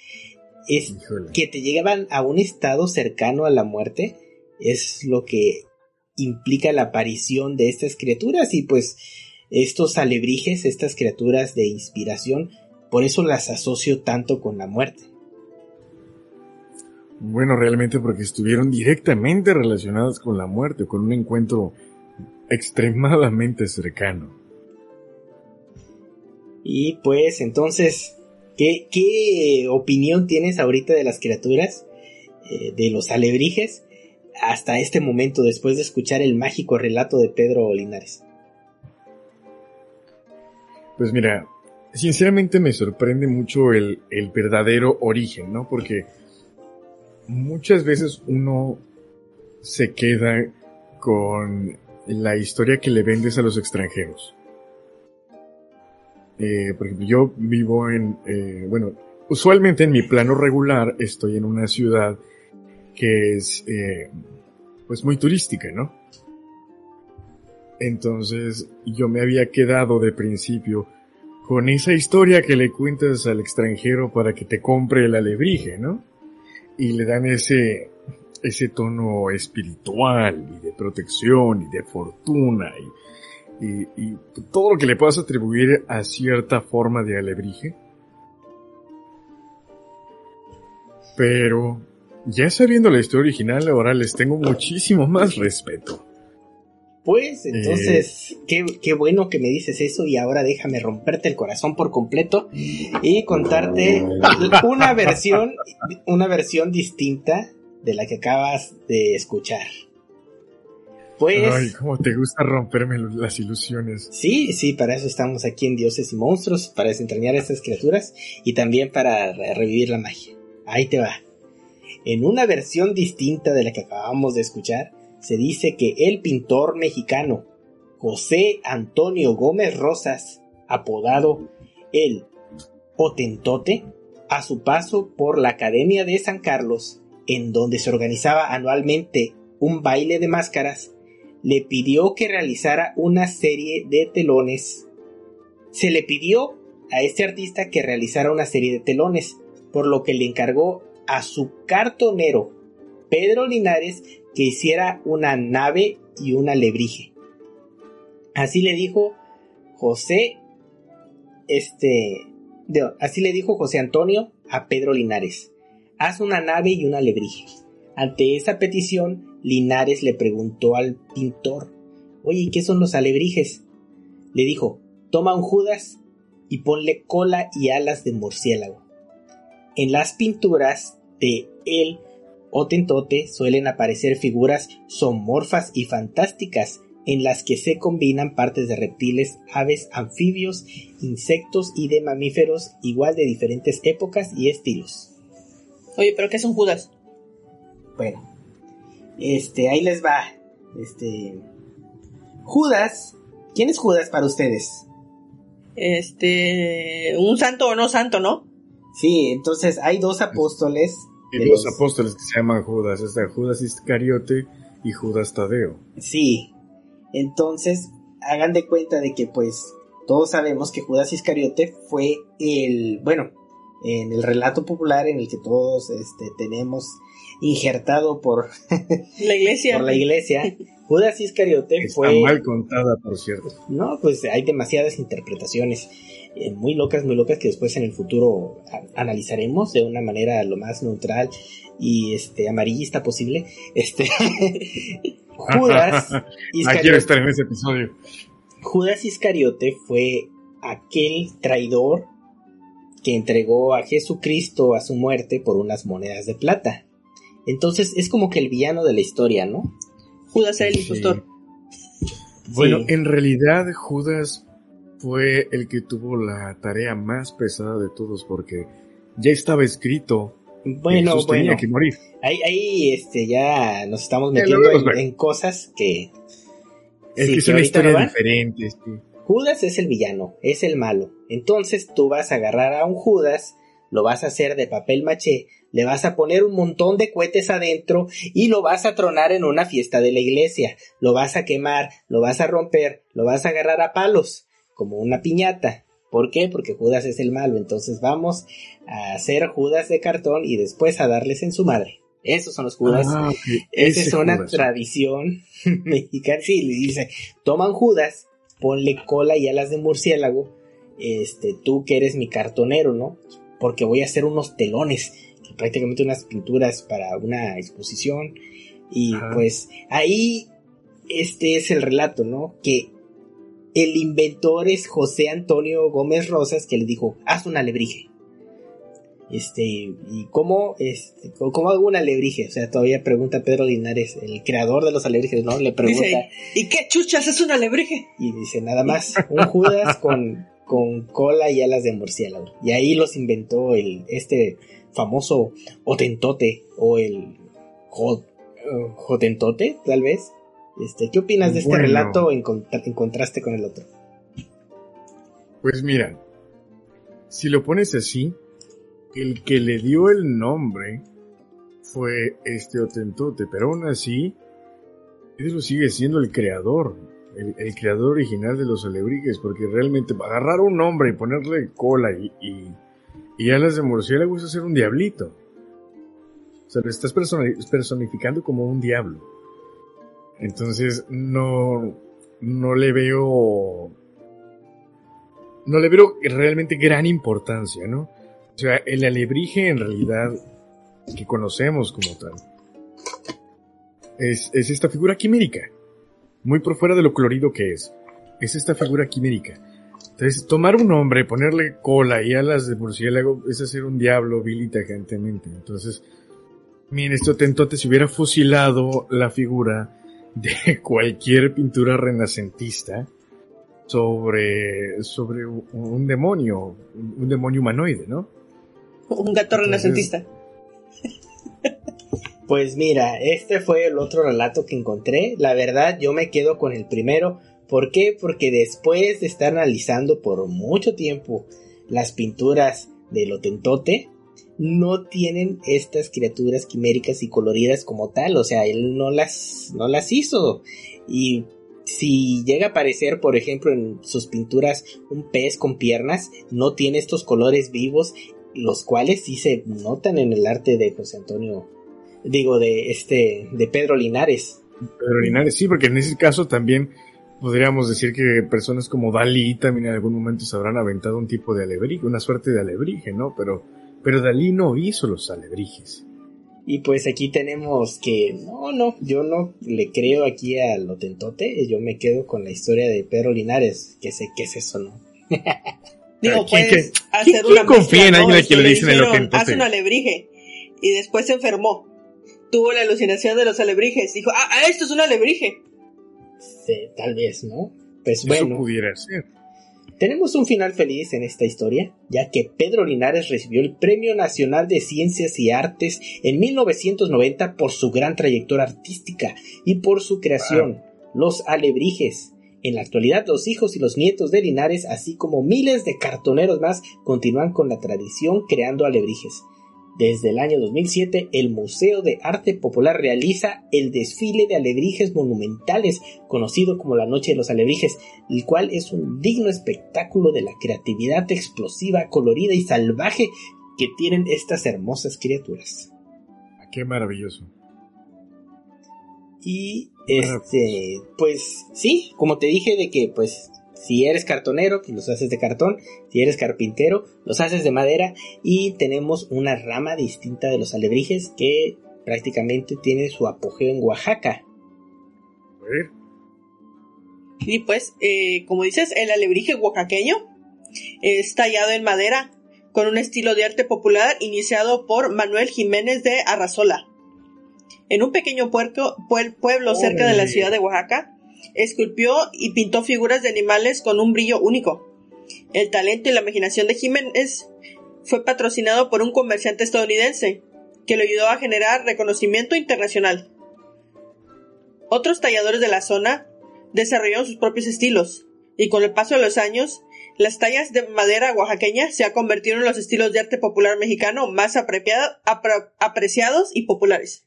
es que te llegaban a un estado cercano a la muerte, es lo que implica la aparición de estas criaturas y pues estos alebrijes, estas criaturas de inspiración, por eso las asocio tanto con la muerte. Bueno, realmente porque estuvieron directamente relacionadas con la muerte, con un encuentro extremadamente cercano. Y pues entonces, ¿qué, qué opinión tienes ahorita de las criaturas, eh, de los alebrijes, hasta este momento, después de escuchar el mágico relato de Pedro Linares? Pues mira, sinceramente me sorprende mucho el, el verdadero origen, ¿no? Porque muchas veces uno se queda con la historia que le vendes a los extranjeros. Eh, por ejemplo, yo vivo en, eh, bueno, usualmente en mi plano regular estoy en una ciudad que es, eh, pues muy turística, ¿no? Entonces yo me había quedado de principio con esa historia que le cuentas al extranjero para que te compre el alebrije, ¿no? Y le dan ese, ese tono espiritual y de protección y de fortuna y, y, todo lo que le puedas atribuir a cierta forma de alebrije. Pero ya sabiendo la historia original, ahora les tengo muchísimo más respeto. Pues entonces, qué, qué, bueno que me dices eso y ahora déjame romperte el corazón por completo y contarte (laughs) una versión, una versión distinta de la que acabas de escuchar. Pues. Ay, cómo te gusta romperme las ilusiones. Sí, sí, para eso estamos aquí en Dioses y Monstruos, para desentrañar a estas criaturas y también para revivir la magia. Ahí te va. En una versión distinta de la que acabamos de escuchar, se dice que el pintor mexicano José Antonio Gómez Rosas, apodado el Potentote, a su paso por la Academia de San Carlos, en donde se organizaba anualmente un baile de máscaras, le pidió que realizara una serie de telones. Se le pidió a este artista que realizara una serie de telones por lo que le encargó a su cartonero, Pedro Linares, que hiciera una nave y una alebrije. Así le dijo José, este, así le dijo José Antonio a Pedro Linares, haz una nave y una alebrije. Ante esa petición, Linares le preguntó al pintor, oye, ¿qué son los alebrijes? Le dijo, toma un Judas y ponle cola y alas de murciélago. En las pinturas de el Otentote suelen aparecer figuras somorfas y fantásticas en las que se combinan partes de reptiles, aves, anfibios, insectos y de mamíferos igual de diferentes épocas y estilos. Oye, pero ¿qué es un Judas? Bueno, este, ahí les va. Este. Judas. ¿Quién es Judas para ustedes? Este. Un santo o no santo, ¿no? Sí, entonces hay dos apóstoles. Y dos apóstoles que se llaman Judas. Está Judas Iscariote y Judas Tadeo. Sí. Entonces, hagan de cuenta de que, pues, todos sabemos que Judas Iscariote fue el. Bueno, en el relato popular en el que todos este, tenemos injertado por la iglesia. (laughs) por la iglesia. Judas Iscariote fue. mal contada, por cierto. No, pues hay demasiadas interpretaciones eh, muy locas, muy locas que después en el futuro analizaremos de una manera lo más neutral y este amarillista posible. Este (laughs) Judas (laughs) Iscariote. estar en ese episodio. Judas Iscariote fue aquel traidor que entregó a Jesucristo a su muerte por unas monedas de plata. Entonces es como que el villano de la historia, ¿no? Judas era el impostor. Bueno, en realidad Judas fue el que tuvo la tarea más pesada de todos porque ya estaba escrito. Bueno, Jesús bueno. Tenía que morir. Ahí, este, ya nos estamos metiendo en, cosas que... Es que es una historia diferente. Judas es el villano, es el malo. Entonces tú vas a agarrar a un Judas, lo vas a hacer de papel maché, le vas a poner un montón de cohetes adentro y lo vas a tronar en una fiesta de la iglesia, lo vas a quemar, lo vas a romper, lo vas a agarrar a palos, como una piñata. ¿Por qué? Porque Judas es el malo, entonces vamos a hacer Judas de cartón y después a darles en su madre. Esos son los Judas. Ah, Esa es una tradición (laughs) mexicana. Sí, le dice, toman Judas, ponle cola y alas de murciélago, este, tú que eres mi cartonero, ¿no? Porque voy a hacer unos telones prácticamente unas pinturas para una exposición. Y pues ahí este es el relato, ¿no? Que el inventor es José Antonio Gómez Rosas que le dijo, haz un alebrije. Este, ¿y cómo, este, cómo hago un alebrije? O sea, todavía pregunta Pedro Linares, el creador de los alebrijes, ¿no? Le pregunta. ¿y qué chuchas es un alebrije? Y dice, nada más, un Judas con, con cola y alas de murciélago. Y ahí los inventó el, este famoso Otentote o el Jotentote, tal vez. Este, ¿Qué opinas de este relato en, contraste con el otro? Pues mira, si lo pones así, el que le dio el nombre fue este Otentote, pero aún así, lo sigue siendo el creador, el, creador original de los alebrijes, porque realmente agarrar un nombre y ponerle cola y, y alas de murciélago es hacer un diablito. O sea, lo estás personificando como un diablo. Entonces, no, no le veo, no le veo realmente gran importancia, ¿no? O sea, el alebrije en realidad que conocemos como tal es, es esta figura quimérica, muy por fuera de lo colorido que es. Es esta figura quimérica. Entonces, tomar un hombre, ponerle cola y alas de murciélago es hacer un diablo vil y tajantemente. Entonces, miren, esto tentote si hubiera fusilado la figura de (laughs) cualquier pintura renacentista sobre, sobre un demonio, un demonio humanoide, ¿no? Un gato renacentista. Pues mira, este fue el otro relato que encontré. La verdad, yo me quedo con el primero ¿Por qué? Porque después de estar analizando por mucho tiempo las pinturas de Lotentote, no tienen estas criaturas quiméricas y coloridas como tal, o sea, él no las, no las hizo. Y si llega a aparecer, por ejemplo, en sus pinturas un pez con piernas, no tiene estos colores vivos los cuales sí se notan en el arte de José Antonio, digo, de este, de Pedro Linares. Pedro Linares, sí, porque en ese caso también podríamos decir que personas como Dalí también en algún momento se habrán aventado un tipo de alebrije, una suerte de alebrije, ¿no? Pero, pero Dalí no hizo los alebrijes. Y pues aquí tenemos que, no, no, yo no le creo aquí a lo tentote, yo me quedo con la historia de Pedro Linares, que sé qué es eso, ¿no? (laughs) Digo, ¿Quién puedes que- hacer quién una confía en alguien a quien le dicen el? Hace un alebrije. Y después se enfermó. Tuvo la alucinación de los alebrijes. Dijo, ah, ah, esto es un alebrije. Sí, tal vez, ¿no? Pues Eso bueno, pudiera ser. tenemos un final feliz en esta historia, ya que Pedro Linares recibió el Premio Nacional de Ciencias y Artes en 1990 por su gran trayectoria artística y por su creación, Los Alebrijes. En la actualidad, los hijos y los nietos de Linares, así como miles de cartoneros más, continúan con la tradición creando alebrijes. Desde el año 2007, el Museo de Arte Popular realiza el desfile de alebrijes monumentales, conocido como la Noche de los Alebrijes, el cual es un digno espectáculo de la creatividad explosiva, colorida y salvaje que tienen estas hermosas criaturas. Ah, Qué maravilloso. Y este, pues sí, como te dije de que pues si eres cartonero, pues los haces de cartón, si eres carpintero, los haces de madera y tenemos una rama distinta de los alebrijes que prácticamente tiene su apogeo en Oaxaca. A ver, Y pues, eh, como dices, el alebrije oaxaqueño es tallado en madera con un estilo de arte popular iniciado por Manuel Jiménez de Arrazola. En un pequeño puerco- puel- pueblo cerca de la ciudad de Oaxaca, esculpió y pintó figuras de animales con un brillo único. El talento y la imaginación de Jiménez fue patrocinado por un comerciante estadounidense, que le ayudó a generar reconocimiento internacional. Otros talladores de la zona desarrollaron sus propios estilos, y con el paso de los años, las tallas de madera oaxaqueña se han convertido en los estilos de arte popular mexicano más apreciados y populares.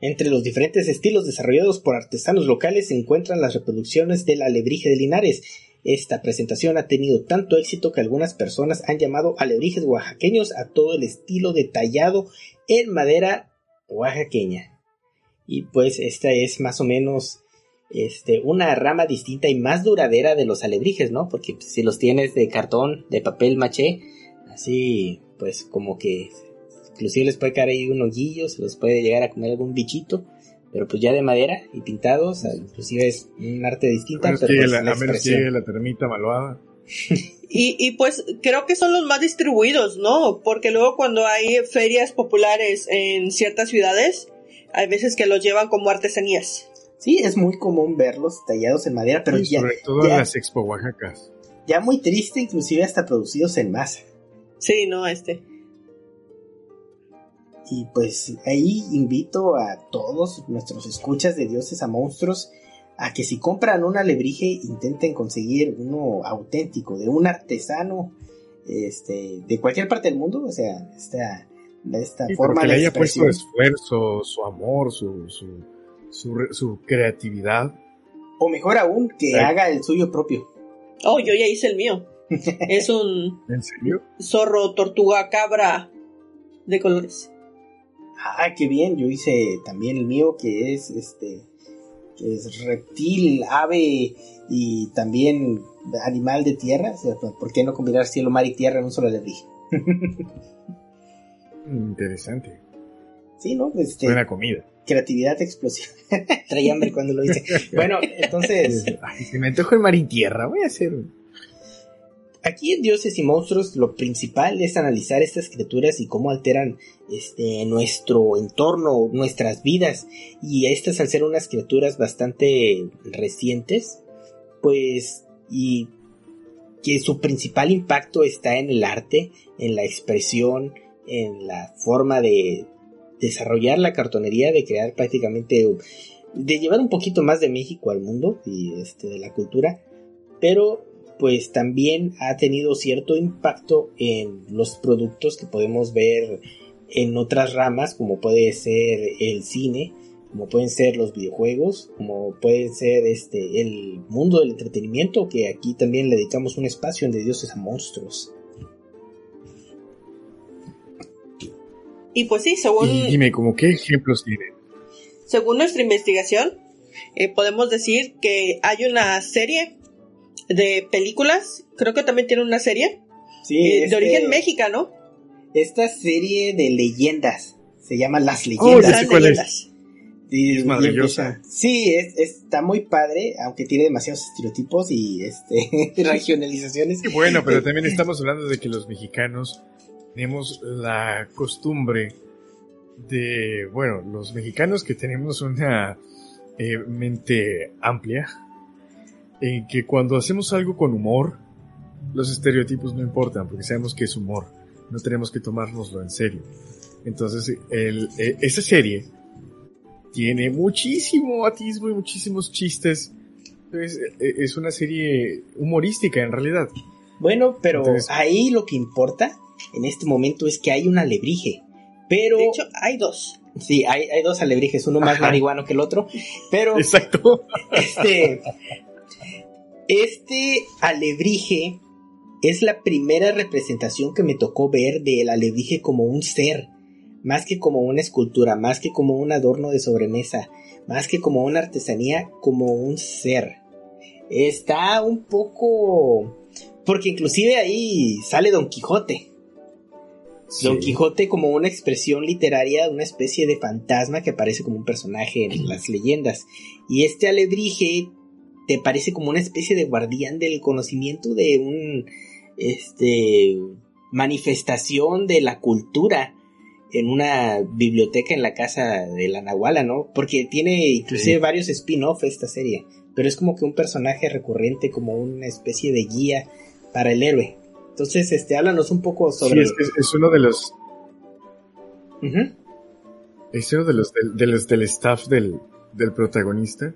Entre los diferentes estilos desarrollados por artesanos locales se encuentran las reproducciones del alebrije de Linares. Esta presentación ha tenido tanto éxito que algunas personas han llamado alebrijes oaxaqueños a todo el estilo detallado en madera oaxaqueña. Y pues esta es más o menos este, una rama distinta y más duradera de los alebrijes, ¿no? Porque pues, si los tienes de cartón, de papel maché, así pues como que inclusive les puede caer ahí un hoguillo, se los puede llegar a comer algún bichito, pero pues ya de madera y pintados, inclusive es un arte a distinta, menos pero que pues, llegue la, la a menos que expresión. llegue la termita malvada. (laughs) Y, y pues creo que son los más distribuidos, ¿no? Porque luego cuando hay ferias populares en ciertas ciudades, hay veces que los llevan como artesanías. Sí, es muy común verlos tallados en madera, pero y ya, sobre todo ya- en las Expo Oaxacas. ya muy triste, inclusive hasta producidos en masa. Sí, no, este. Y pues ahí invito a todos nuestros escuchas de dioses a monstruos a que si compran un alebrije intenten conseguir uno auténtico, de un artesano este, de cualquier parte del mundo, o sea, esta, esta Sí, pero forma que le de haya puesto esfuerzo, su amor, su, su, su, su creatividad. O mejor aún, que Sí. haga el suyo propio. Oh, yo ya hice el mío. (laughs) es un ¿En serio? zorro, tortuga, cabra de colores. Ah, qué bien, yo hice también el mío que es este que es reptil, ave y también animal de tierra, sea, ¿por qué no combinar cielo, mar y tierra en un solo alebrije? (laughs) Interesante. Sí, ¿no? Este, Buena comida. creatividad explosiva. (laughs) Traía hambre cuando lo hice. (laughs) Bueno, entonces, Ay, me antoja el mar y tierra. Voy a hacer. Aquí en Dioses y Monstruos lo principal es analizar estas criaturas y cómo alteran este nuestro entorno, nuestras vidas. Y estas al ser unas criaturas bastante recientes, pues y que su principal impacto está en el arte, en la expresión, en la forma de desarrollar la cartonería, de crear prácticamente, de llevar un poquito más de México al mundo y este, de la cultura, pero pues también ha tenido cierto impacto en los productos que podemos ver en otras ramas, como puede ser el cine, como pueden ser los videojuegos, como puede ser este el mundo del entretenimiento, que aquí también le dedicamos un espacio en de dioses a monstruos. Y pues sí, según, Y dime, ¿como qué ejemplos tienen? según nuestra investigación, eh, podemos decir que hay una serie de películas, creo que también tiene una serie, Sí, eh, de este- origen mexicano. Esta serie de leyendas se llama Las Oh, Leyendas. cuál es. leyendas. Y- Es y maravillosa. empieza- Sí, es- está muy padre, aunque tiene demasiados estereotipos y este (laughs) regionalizaciones. Bueno, pero también estamos hablando de que los mexicanos tenemos la costumbre de, bueno, los mexicanos que tenemos una eh, mente amplia, en que cuando hacemos algo con humor, los estereotipos no importan, porque sabemos que es humor, no tenemos que tomárnoslo en serio. Entonces, el, eh, esa serie tiene muchísimo atisbo y muchísimos chistes. Es, eh, es una serie humorística en realidad. Bueno, pero Entonces- ahí lo que importa en este momento es que hay un alebrije. Pero De hecho, hay dos. sí, hay, hay dos alebrijes, uno más Ajá. marihuano que el otro. Pero Exacto. (laughs) este, este alebrije es la primera representación que me tocó ver del alebrije como un ser, más que como una escultura, más que como un adorno de sobremesa, más que como una artesanía, como un ser. Está un poco... Porque inclusive ahí sale Don Quijote. Don. Quijote como una expresión literaria de una especie de fantasma que aparece como un personaje en (clears throat) las leyendas. Y este alebrije te parece como una especie de guardián del conocimiento de un este manifestación de la cultura en una biblioteca en la casa de la Nahuala, ¿no? Porque tiene inclusive Sí. varios spin-off esta serie, pero es como que un personaje recurrente, como una especie de guía para el héroe. Entonces, este, háblanos un poco Sí, sobre... es, que es- es uno de los, es uno de los, del, de los del staff del, del protagonista.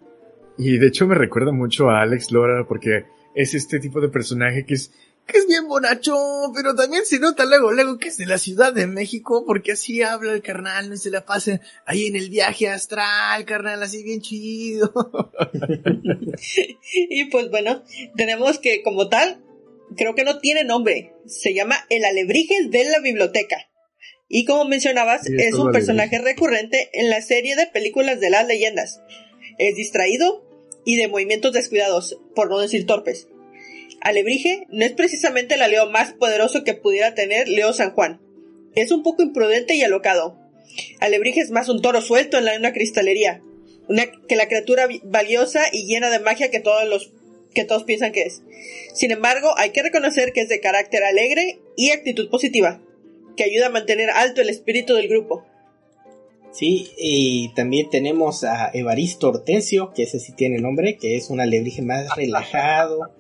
Y de hecho me recuerda mucho a Alex Lora porque es este tipo de personaje que es, que es bien bonachón, pero también se nota luego, luego que es de la Ciudad de México porque así habla el carnal, no se la pasa ahí en el viaje astral, carnal, así bien chido. (laughs) Y pues bueno, tenemos que como tal, creo que no tiene nombre. Se llama el alebrije de la biblioteca. Y como mencionabas, Sí, es es un personaje recurrente en la serie de películas de las leyendas. Es distraído y de movimientos descuidados, por no decir torpes. Alebrije no es precisamente el aleo más poderoso que pudiera tener Leo San Juan. Es un poco imprudente y alocado. Alebrije es más un toro suelto en la una cristalería, una que la criatura valiosa y llena de magia que todos los que todos piensan que es. Sin embargo, hay que reconocer que es de carácter alegre y actitud positiva, que ayuda a mantener alto el espíritu del grupo. Sí, y también tenemos a Evaristo Hortensio, que ese sí tiene nombre, que es un alebrije más (laughs) relajado,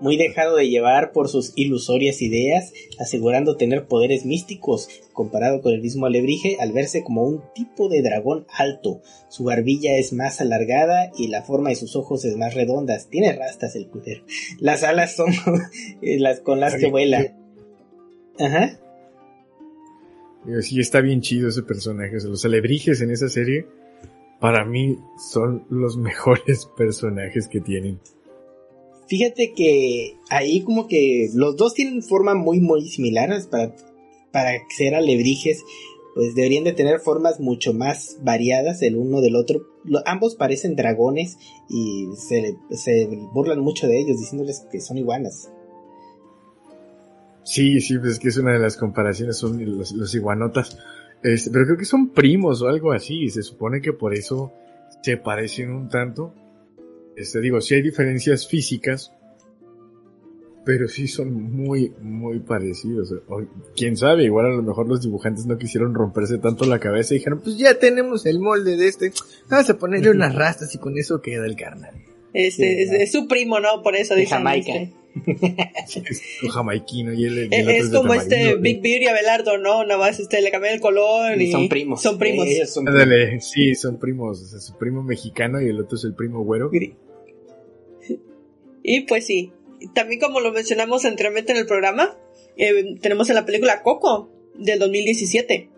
muy dejado de llevar por sus ilusorias ideas, asegurando tener poderes místicos, comparado con el mismo alebrije, al verse como un tipo de dragón alto. Su barbilla es más alargada y la forma de sus ojos es más redonda. Tiene rastas el culero. (laughs) Las alas son (laughs) las con las que vuela. Ajá. Digo, sí, está bien chido ese personaje. O sea, los alebrijes en esa serie, para mí, son los (laughs) mejores personajes que tienen. Fíjate que ahí como que los dos tienen forma muy muy similares para, para ser alebrijes, pues deberían de tener formas mucho más variadas el uno del otro. Ambos parecen dragones y se, se burlan mucho de ellos diciéndoles que son iguanas. Sí, sí, pues es que es una de las comparaciones, son los, los iguanotas. Este, pero creo que son primos o algo así, y se supone que por eso se parecen un tanto. Este, digo, sí hay diferencias físicas, pero sí son muy, muy parecidos. O, quién sabe, igual a lo mejor los dibujantes no quisieron romperse tanto la cabeza y dijeron, pues ya tenemos el molde de este, vamos a ponerle (laughs) unas rastas y con eso queda el carnal. Este, Sí, es, es su primo, ¿no? Por eso De dicen. Jamaica. este. Es un jamaiquino y él y el Es, otro es de como este. Big Beard y Abelardo, ¿no? Nada más este, le cambian el color y, Y son primos. Son primos. Son sí, son primos, o sea, su primo mexicano y el otro es el primo güero. Y pues sí, también como lo mencionamos anteriormente en el programa, eh, tenemos en la película Coco del 2017.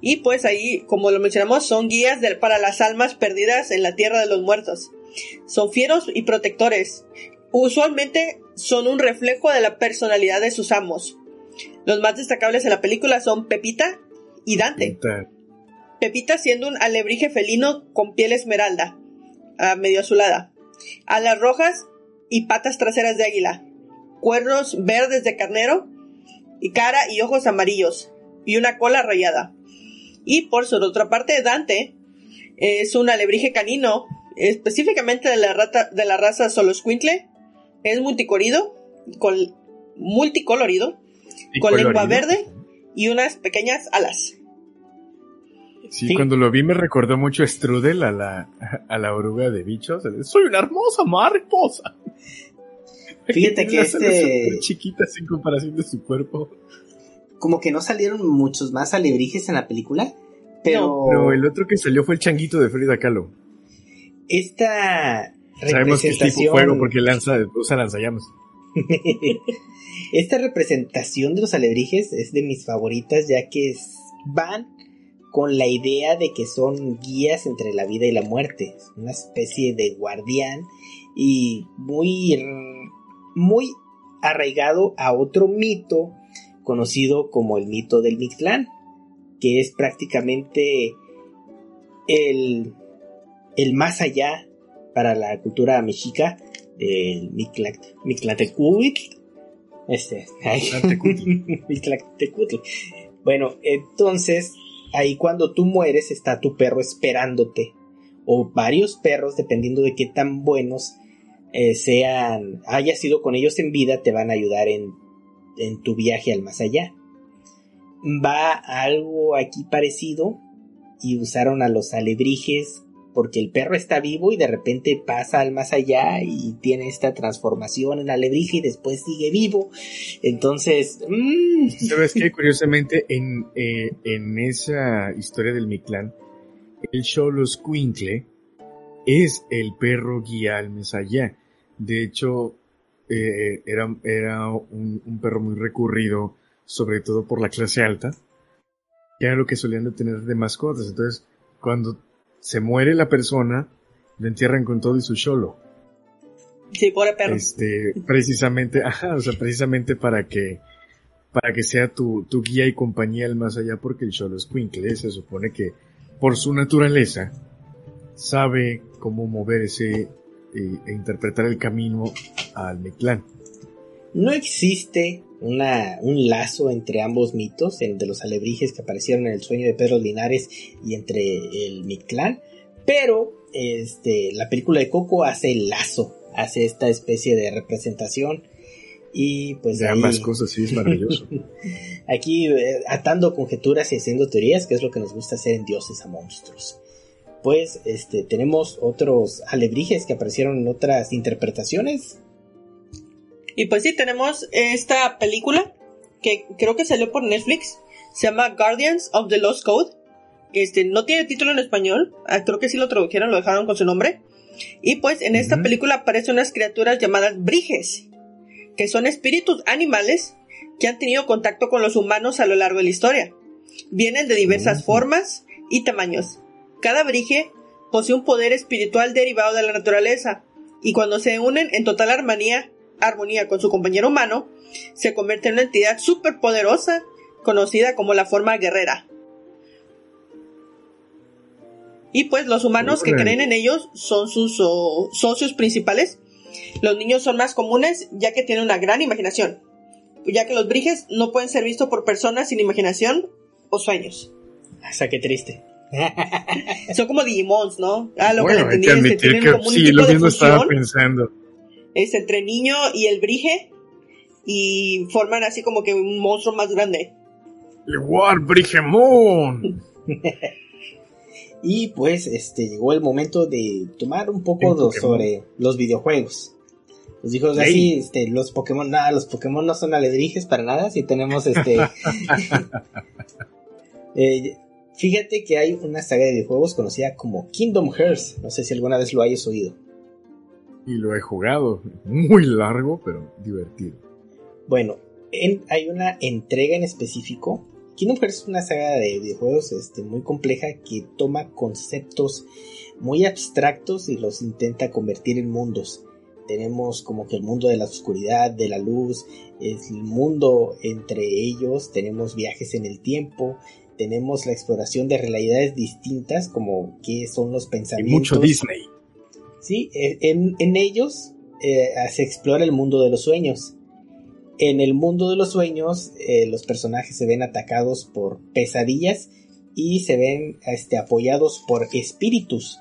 Y pues ahí, como lo mencionamos, son guías para las almas perdidas en la tierra de los muertos. Son fieros y protectores. Usualmente son un reflejo de la personalidad de sus amos. Los más destacables en la película son Pepita y Dante. Pepita siendo un alebrije felino con piel esmeralda, ah, medio azulada, alas rojas y patas traseras de águila, cuernos verdes de carnero y cara y ojos amarillos y una cola rayada. Y por su otra parte, Dante es un alebrije canino, específicamente de la, rata, de la raza Soloscuintle, es multicorido, con, multicolorido, y con lengua verde y unas pequeñas alas. Sí, Sí. cuando lo vi me recordó mucho a Strudel, a la, (laughs) a la oruga de bichos. Soy una hermosa mariposa. (laughs) Fíjate que este- chiquitas en comparación de su cuerpo. Como que no salieron muchos más alebrijes en la película, pero No, el otro que salió fue el changuito de Frida Kahlo. esta Sabemos que es tipo fuego porque lanza, usa lanzallamas. (laughs) esta representación de los alebrijes es de mis favoritas ya que es- van con la idea de que son guías entre la vida y la muerte, Es una especie de guardián y muy muy arraigado a otro mito conocido como el mito del Mictlán, que es prácticamente el, el más allá para la cultura mexica del Mictlatecuhtli. Este. Mictlatecuhtli. (laughs) Bueno, entonces ahí cuando tú mueres está tu perro esperándote o varios perros dependiendo de qué tan buenos eh, sean, hayas sido con ellos en vida, te van a ayudar en, en tu viaje al más allá. Va algo aquí parecido y usaron a los alebrijes porque el perro está vivo y de repente pasa al más allá y tiene esta transformación en alebrije y después sigue vivo. Entonces, mm, ¿Sabes qué? Curiosamente, en, eh, en esa historia del Mictlán, el Cholos Quincle es el perro guía al más allá. De hecho, eh, era, era un, perro muy recurrido, sobre todo por la clase alta, que era lo que solían tener de mascotas. Entonces, cuando se muere la persona, lo entierran con todo y su cholo. Sí, pobre perro. Este, precisamente, (laughs) ajá, o sea, precisamente para que, para que sea tu, tu guía y compañía al más allá, porque el Cholo Squinkle se supone que, por su naturaleza, sabe cómo moverse e, e interpretar el camino al Mictlán. No existe una, un lazo entre ambos mitos, el de los alebrijes que aparecieron en el sueño de Pedro Linares y entre el Mictlán, pero este, la película de Coco hace el lazo, hace esta especie de representación y pues De ahí- ambas cosas, sí, es maravilloso. (laughs) Aquí eh, atando conjeturas y haciendo teorías, que es lo que nos gusta hacer en Dioses a Monstruos. Pues este tenemos otros alebrijes que aparecieron en otras interpretaciones. Y pues sí, tenemos esta película que creo que salió por Netflix. Se llama Guardians of the Lost Code. Este, no tiene título en español. ah, Creo que sí lo tradujeron, lo dejaron con su nombre. Y pues en esta película aparecen unas criaturas llamadas briges. Que son espíritus animales que han tenido contacto con los humanos a lo largo de la historia. Vienen de diversas formas y tamaños. Cada brige posee un poder espiritual derivado de la naturaleza. Y cuando se unen en total armonía, armonía con su compañero humano, se convierte en una entidad superpoderosa conocida como la forma guerrera. Y pues los humanos que creen en ellos son sus oh, socios principales. Los niños son más comunes ya que tienen una gran imaginación, ya que los briges no pueden ser vistos por personas sin imaginación o sueños. O sea, qué triste. (laughs) Son como Digimons, ¿no? Ah, lo bueno, que hay que que admitir que un sí, lo mismo estaba pensando. Es entre el niño y el brige y forman así como que un monstruo más grande. ¡Igual, Brigemon! (laughs) Y pues este llegó el momento de tomar un poco sobre los videojuegos. Los dijo así, este, los Pokémon, nada, los Pokémon no son alebrijes para nada, si tenemos este (laughs) (laughs) Eh, fíjate que hay una saga de videojuegos conocida como Kingdom Hearts. No sé si alguna vez lo hayas oído. Y lo he jugado. Muy largo, pero divertido. Bueno, en- hay una entrega en específico. Kingdom Hearts es una saga de videojuegos este, muy compleja que toma conceptos muy abstractos y los intenta convertir en mundos. Tenemos como que el mundo de la oscuridad, de la luz, es el mundo entre ellos, tenemos viajes en el tiempo, tenemos la exploración de realidades distintas, como qué son los Y pensamientos. mucho Disney. Sí, eh, en, en ellos eh, se explora el mundo de los sueños. En el mundo de los sueños, eh, los personajes se ven atacados por pesadillas y se ven este, apoyados por espíritus.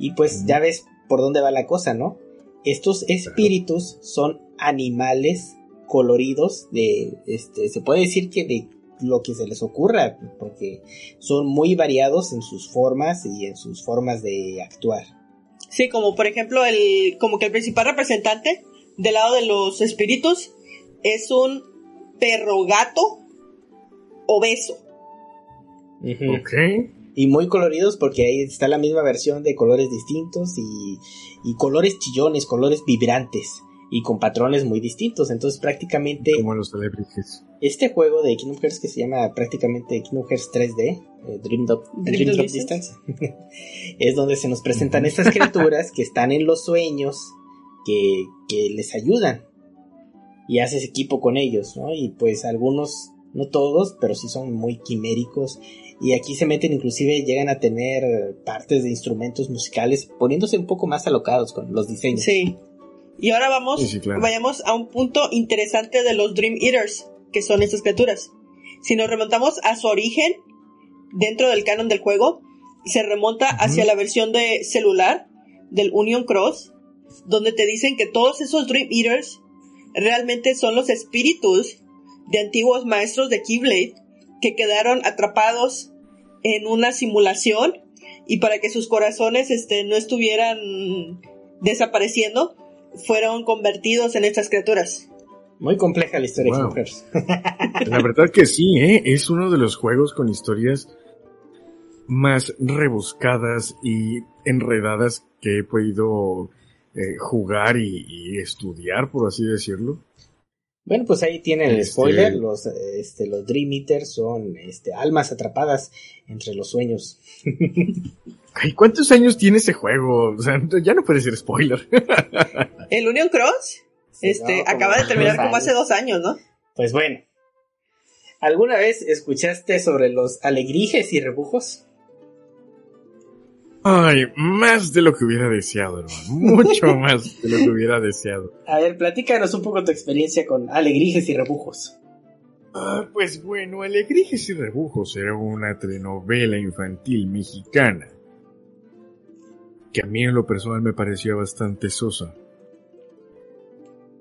Y pues ya ves por dónde va la cosa, ¿no? Estos espíritus son animales coloridos de, este, se puede decir que de lo que se les ocurra, porque son muy variados en sus formas y en sus formas de actuar. Sí, como por ejemplo, el, como que el principal representante del lado de los espíritus es un perro gato obeso. Ok. Y muy coloridos porque ahí está la misma versión de colores distintos y, y colores chillones, colores vibrantes y con patrones muy distintos. Entonces prácticamente Como los celebrities. este juego de Kingdom Hearts que se llama prácticamente Kingdom Hearts 3D, eh, Dream Drop, Dream Dream Drop Drop Distance, (laughs) es donde se nos presentan estas criaturas que están en los sueños, que, que les ayudan y haces equipo con ellos, ¿no? Y pues algunos, no todos, pero sí son muy quiméricos y aquí se meten inclusive llegan a tener partes de instrumentos musicales poniéndose un poco más alocados con los diseños. Sí. Y ahora vamos, Sí, sí, claro. vayamos a un punto interesante de los Dream Eaters, que son estas criaturas. Si nos remontamos a su origen dentro del canon del juego, se remonta hacia la versión de celular del Union Cross, donde te dicen que todos esos Dream Eaters realmente son los espíritus de antiguos maestros de Keyblade que quedaron atrapados en una simulación y para que sus corazones este, no estuvieran desapareciendo, fueron convertidos en estas criaturas. Muy compleja la historia Wow. de. (laughs) (laughs) La verdad que sí, ¿eh? Es uno de los juegos con historias más rebuscadas y enredadas que he podido eh, jugar y, y estudiar, por así decirlo. Bueno, pues ahí tienen el Este- spoiler. Los, este, los Dream Eaters son este, almas atrapadas entre los sueños. (laughs) Ay, ¿cuántos años tiene ese juego? O sea, ya no puede ser spoiler. (laughs) El Union Cross Sí, este, acaba de terminar como hace dos años, ¿no? Pues bueno. ¿Alguna vez escuchaste sobre los alegrijes y rebujos? Ay, más de lo que hubiera deseado, hermano. Mucho (laughs) más de lo que hubiera deseado. A ver, platícanos un poco tu experiencia con alegrijes y rebujos. Ah, pues bueno, Alegrijes y Rebujos era una telenovela infantil mexicana que a mí en lo personal me parecía bastante sosa.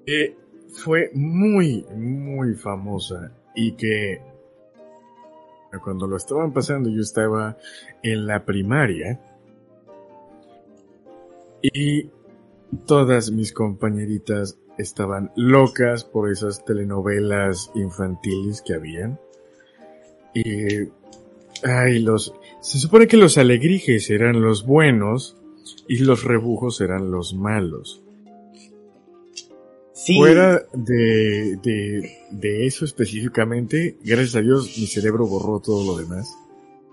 Eh, fue muy, muy famosa y que cuando lo estaban pasando yo estaba en la primaria y todas mis compañeritas estaban locas por esas telenovelas infantiles que habían. Y, ay, los, se supone que los alegrijes eran los buenos y los rebujos eran los malos. Sí. Fuera de, de, de eso específicamente, gracias a Dios mi cerebro borró todo lo demás.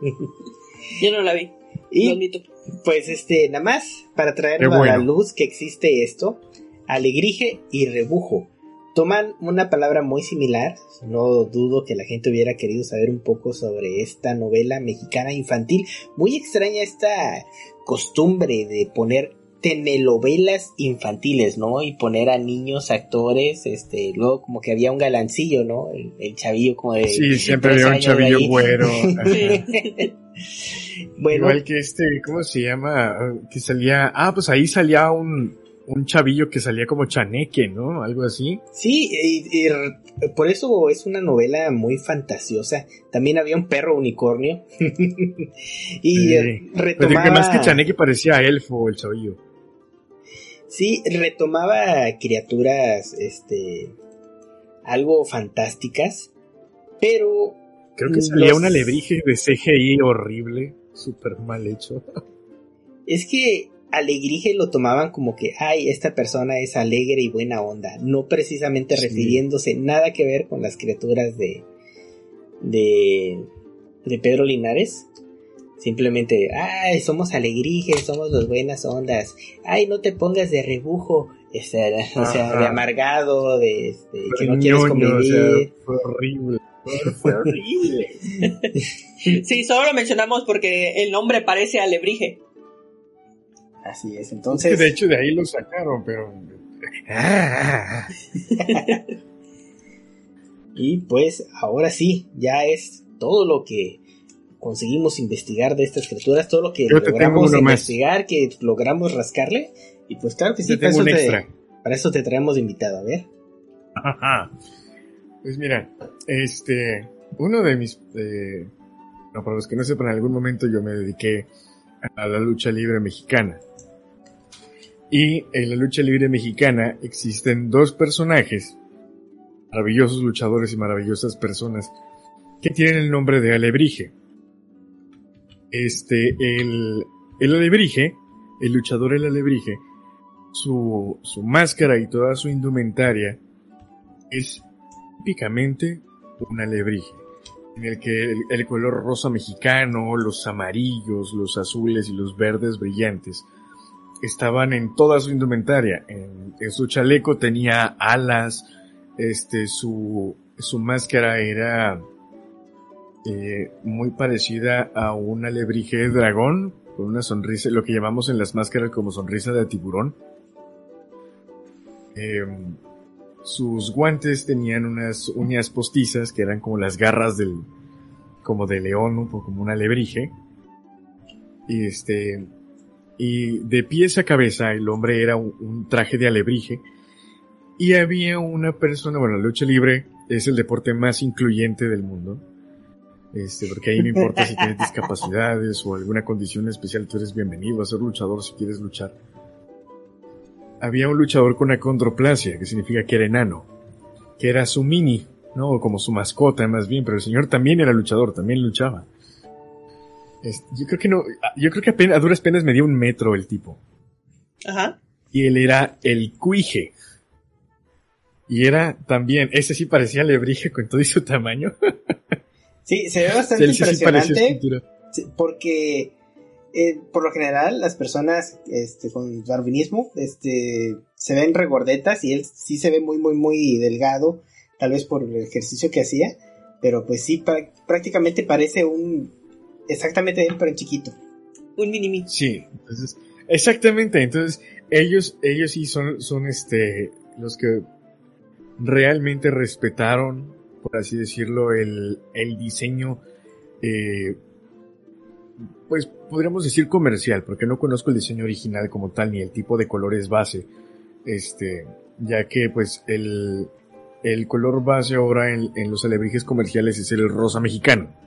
(laughs) Yo no la vi. Y pues este, nada más para traerlo Qué a la luz que existe esto, alegrije y rebujo. Toman una palabra muy similar, no dudo que la gente hubiera querido saber un poco sobre esta novela mexicana infantil. Muy extraña esta costumbre de poner telenovelas infantiles, ¿no? Y poner a niños actores, este, luego como que había un galancillo, ¿no? El, el chavillo como de... Sí, siempre había un chavillo güero. (laughs) bueno, Igual que este, ¿cómo se llama? Ah, Que salía, ah, pues ahí salía un, un chavillo que salía como chaneque, ¿no? Algo así. Sí, y, por eso es una novela muy fantasiosa. También había un perro unicornio. (laughs) y Sí. eh, Pero retomaba... que más que chaneque parecía elfo el chavillo. Sí, retomaba criaturas, este, algo fantásticas, pero Creo que salía Los- un alebrije de CGI horrible, súper mal hecho. (laughs) es que Alegrije lo tomaban como que, ay, esta persona es alegre y buena onda, no precisamente Sí. refiriéndose nada que ver con las criaturas de, de, de Pedro Linares. Simplemente, ay, somos alegrijes, somos los buenas ondas. Ay, no te pongas de rebujo, o sea, o sea, de amargado, de, este, que no quieres Ñoño, o sea, convivir. fue horrible. Fue (laughs) horrible. (laughs) Sí, solo lo mencionamos porque el nombre parece alebrije. Así es, Que entonces. de hecho de ahí lo sacaron, pero... (laughs) Y pues ahora sí, ya es todo lo que conseguimos investigar de estas criaturas, todo lo que Yo logramos más. investigar, que logramos rascarle. Y pues claro que sí, Te para eso un te, extra. para eso te traemos de invitado. A ver. Ajá. Pues mira, este, uno de mis, eh, no, para los que no sepan, en algún momento yo me dediqué a la lucha libre mexicana. Y en la lucha libre mexicana existen dos personajes, maravillosos luchadores y maravillosas personas, que tienen el nombre de Alebrije. Este, el, el Alebrije, el luchador el Alebrije, su, su máscara y toda su indumentaria es típicamente un alebrije, en el que el, el color rosa mexicano, los amarillos, los azules y los verdes brillantes estaban en toda su indumentaria. En, su chaleco tenía alas, este, su, su máscara era eh, muy parecida a un alebrije dragón, con una sonrisa, lo que llamamos en las máscaras como sonrisa de tiburón. Em, sus guantes tenían unas uñas postizas que eran como las garras del, como de león, un poco como un alebrije. Y este, y de pies a cabeza el hombre era un, un traje de alebrije. Y había una persona, bueno, la lucha libre es el deporte más incluyente del mundo. Este, porque ahí no importa si tienes (laughs) discapacidades o alguna condición especial, tú eres bienvenido a ser luchador si quieres luchar había un luchador con acondroplasia, que significa que era enano, que era su mini, ¿no? O como su mascota más bien, pero el señor también era luchador, también luchaba. Yo creo que no, yo creo que apenas, a duras penas me dio un metro el tipo. Ajá. Y él era el cuije. Y era también, ese sí parecía lebrije con todo y su tamaño. Sí, se ve bastante sí, impresionante sí, porque eh, por lo general las personas este, con darwinismo este, se ven regordetas y él sí se ve muy, muy, muy delgado, tal vez por el ejercicio que hacía, pero pues sí, prá- prácticamente parece un... Exactamente él, pero chiquito. Un mini Sí, entonces, exactamente, entonces ellos, ellos sí son, son este, los que realmente respetaron, por así decirlo, el, el diseño, eh, pues podríamos decir comercial, porque no conozco el diseño original como tal, ni el tipo de colores base, este, ya que pues el, el color base ahora en, en los alebrijes comerciales es el rosa mexicano.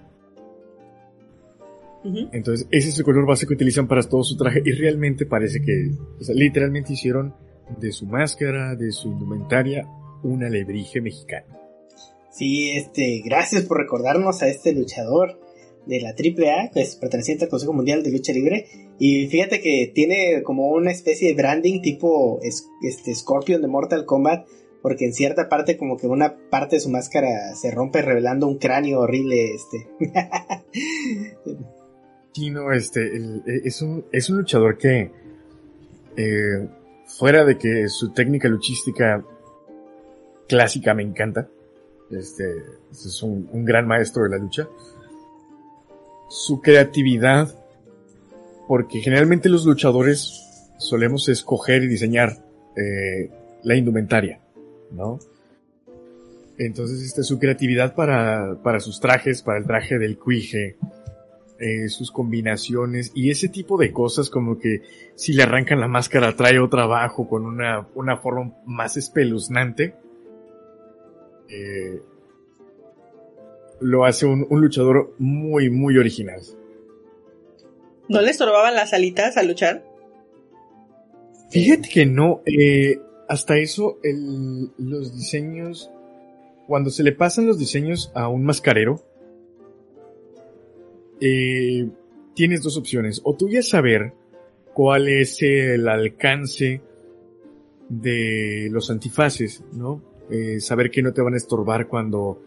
Entonces, ese es el color base que utilizan para todo su traje y realmente parece que, o sea, literalmente hicieron de su máscara, de su indumentaria, un alebrije mexicano. Sí, este, gracias por recordarnos a este luchador de la AAA, que es perteneciente al Consejo Mundial de Lucha Libre. Y fíjate que tiene como una especie de branding tipo es- este Scorpion de Mortal Kombat, porque en cierta parte como que una parte de su máscara se rompe revelando un cráneo horrible, este. (laughs) Sí, este, e- es un, es un luchador que, eh, fuera de que su técnica luchística clásica me encanta, este, es un, un gran maestro de la lucha, su creatividad, porque generalmente los luchadores solemos escoger y diseñar eh, la indumentaria, ¿no? Entonces, este, su creatividad para, para sus trajes, para el traje del cuije, eh, sus combinaciones y ese tipo de cosas como que si le arrancan la máscara trae otra abajo con una, una forma más espeluznante. Eh, lo hace un, un luchador muy, muy original. ¿No le estorbaban las alitas a luchar? Fíjate que no, eh, hasta eso el, los diseños, cuando se le pasan los diseños a un mascarero, eh, tienes dos opciones. O tú ya saber cuál es el alcance de los antifaces, ¿no? Eh, saber que no te van a estorbar cuando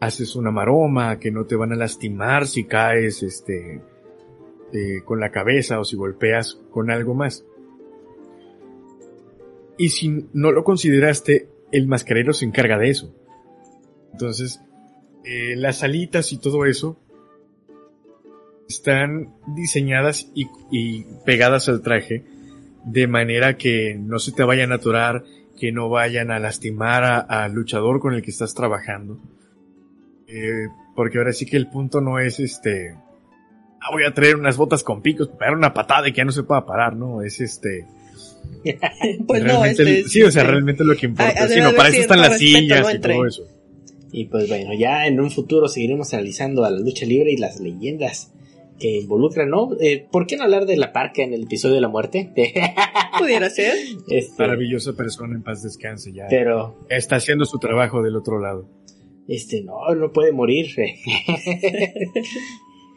haces una maroma, que no te van a lastimar si caes, este, eh, con la cabeza o si golpeas con algo más. Y si no lo consideraste, el mascarero se encarga de eso. Entonces, eh, las alitas y todo eso están diseñadas y, y pegadas al traje de manera que no se te vayan a atorar, que no vayan a lastimar al luchador con el que estás trabajando. Eh, porque ahora sí que el punto no es este, ah, voy a traer unas botas con picos, para una patada y que ya no se pueda parar, ¿no? Es este, (laughs) pues no, este, sí, o sea, este, realmente lo que importa. Para eso están las sillas ¿no? y entre- todo eso. Y pues bueno, ya en un futuro seguiremos analizando a la lucha libre y las leyendas que involucran, ¿no? Eh, ¿Por qué no hablar de la parca en el episodio de la muerte? (laughs) Pudiera ser. este, Maravillosa persona, en paz descanse ya. pero, Está haciendo su trabajo del otro lado. este, no, no puede morir. (laughs)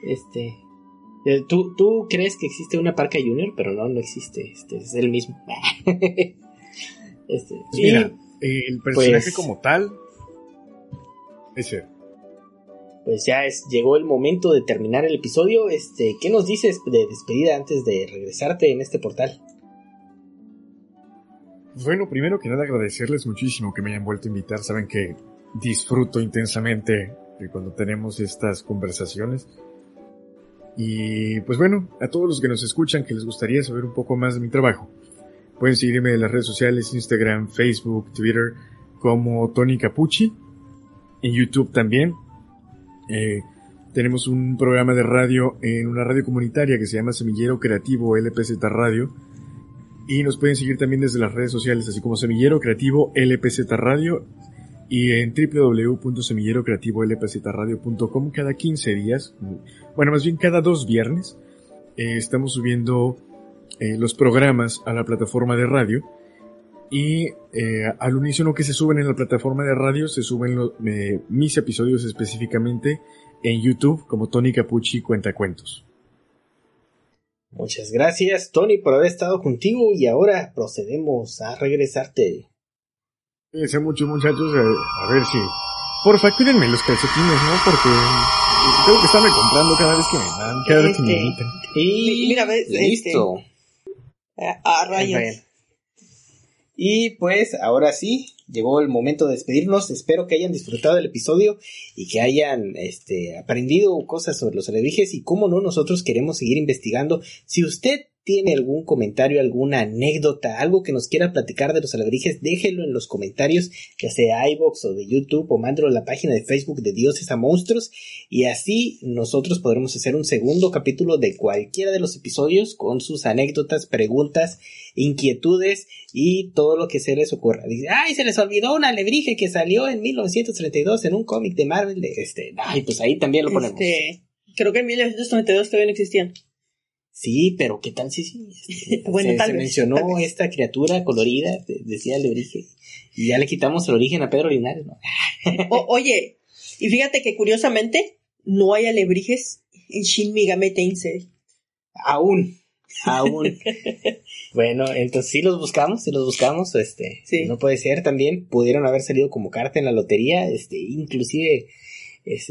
este, eh, ¿tú, tú crees que existe una parca junior, pero no, no existe. Este, es el mismo. (laughs) este, Pues mira, el personaje pues- como tal, ese. Pues ya es, llegó el momento de terminar el episodio. Este, ¿qué nos dices de despedida antes de regresarte en este portal? Bueno, primero que nada agradecerles muchísimo que me hayan vuelto a invitar. Saben que disfruto intensamente cuando tenemos estas conversaciones. Y pues bueno, a todos los que nos escuchan que les gustaría saber un poco más de mi trabajo, pueden seguirme en las redes sociales, Instagram, Facebook, Twitter, como Tony Capucci, en YouTube también. Eh, tenemos un programa de radio en una radio comunitaria que se llama Semillero Creativo LPZ Radio. Y nos pueden seguir también desde las redes sociales, así como Semillero Creativo LPZ Radio y en www.semillerocreativolpzradio.com cada 15 días, bueno, más bien cada dos viernes, eh, estamos subiendo eh, los programas a la plataforma de radio y eh, al unísono que se suben en la plataforma de radio se suben lo- eh, mis episodios específicamente en YouTube como Tony Capucci Cuentacuentos. Muchas gracias, Tony, por haber estado contigo y ahora procedemos a regresarte. Cuídense mucho, muchachos. A, a ver si. Porfa, cuídenme los calcetines, ¿no? Porque tengo que estarme comprando cada vez que me dan, cada vez que me Este, invitan. Y Mira, ves, listo. Ah, ah, rayos. Bueno. Y pues ahora sí, llegó el momento de despedirnos. Espero que hayan disfrutado del episodio y que hayan este, aprendido cosas sobre los alebrijes y cómo no, nosotros queremos seguir investigando. Si usted tiene algún comentario, alguna anécdota, algo que nos quiera platicar de los alebrijes, déjelo en los comentarios, ya sea de iVoox o de YouTube o mándelo a la página de Facebook de Dioses a Monstruos y así nosotros podremos hacer un segundo capítulo de cualquiera de los episodios con sus anécdotas, preguntas, inquietudes y todo lo que se les ocurra. Dice, ay, se les olvidó un alebrije que salió en 1932 en un cómic de Marvel. De este, ay, pues ahí también lo ponemos. Este, creo que en 1992 todavía no existían. Sí, pero ¿qué tal si sí? Este, (laughs) Bueno, se, tal se vez, mencionó tal vez. esta criatura colorida, de- decía alebrije, y ya le quitamos el origen a Pedro Linares, ¿no? (laughs) O- oye, y fíjate que curiosamente no hay alebrijes en Shin Megami Tensei. Aún, aún. (laughs) bueno, entonces sí los buscamos, sí los buscamos, este, Sí. no puede ser también, pudieron haber salido como carta en la lotería, este, inclusive,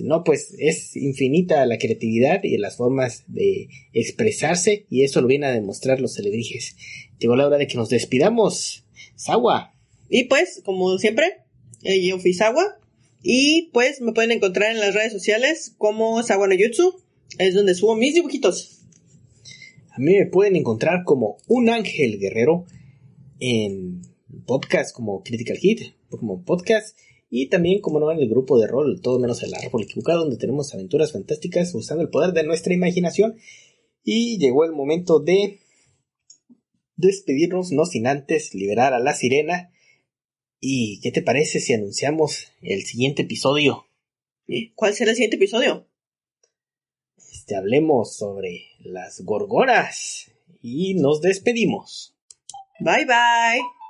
no, pues es infinita la creatividad y las formas de expresarse y eso lo vienen a demostrar los celebrijes. Llegó la hora de que nos despidamos. Sawa, Y pues, como siempre, eh, yo fui Sawa. Y pues me pueden encontrar en las redes sociales como Sawa no Jutsu. Es donde subo mis dibujitos. a mí me pueden encontrar como un ángel guerrero en podcast como Critical Hit, como podcast y también como no en el grupo de rol Todo menos el árbol equivocado donde tenemos aventuras fantásticas usando el poder de nuestra imaginación y llegó el momento de despedirnos no sin antes liberar a la sirena y ¿qué te parece si anunciamos el siguiente episodio? ¿Cuál será el siguiente episodio? Este, hablemos sobre las gorgonas y nos despedimos. Bye bye.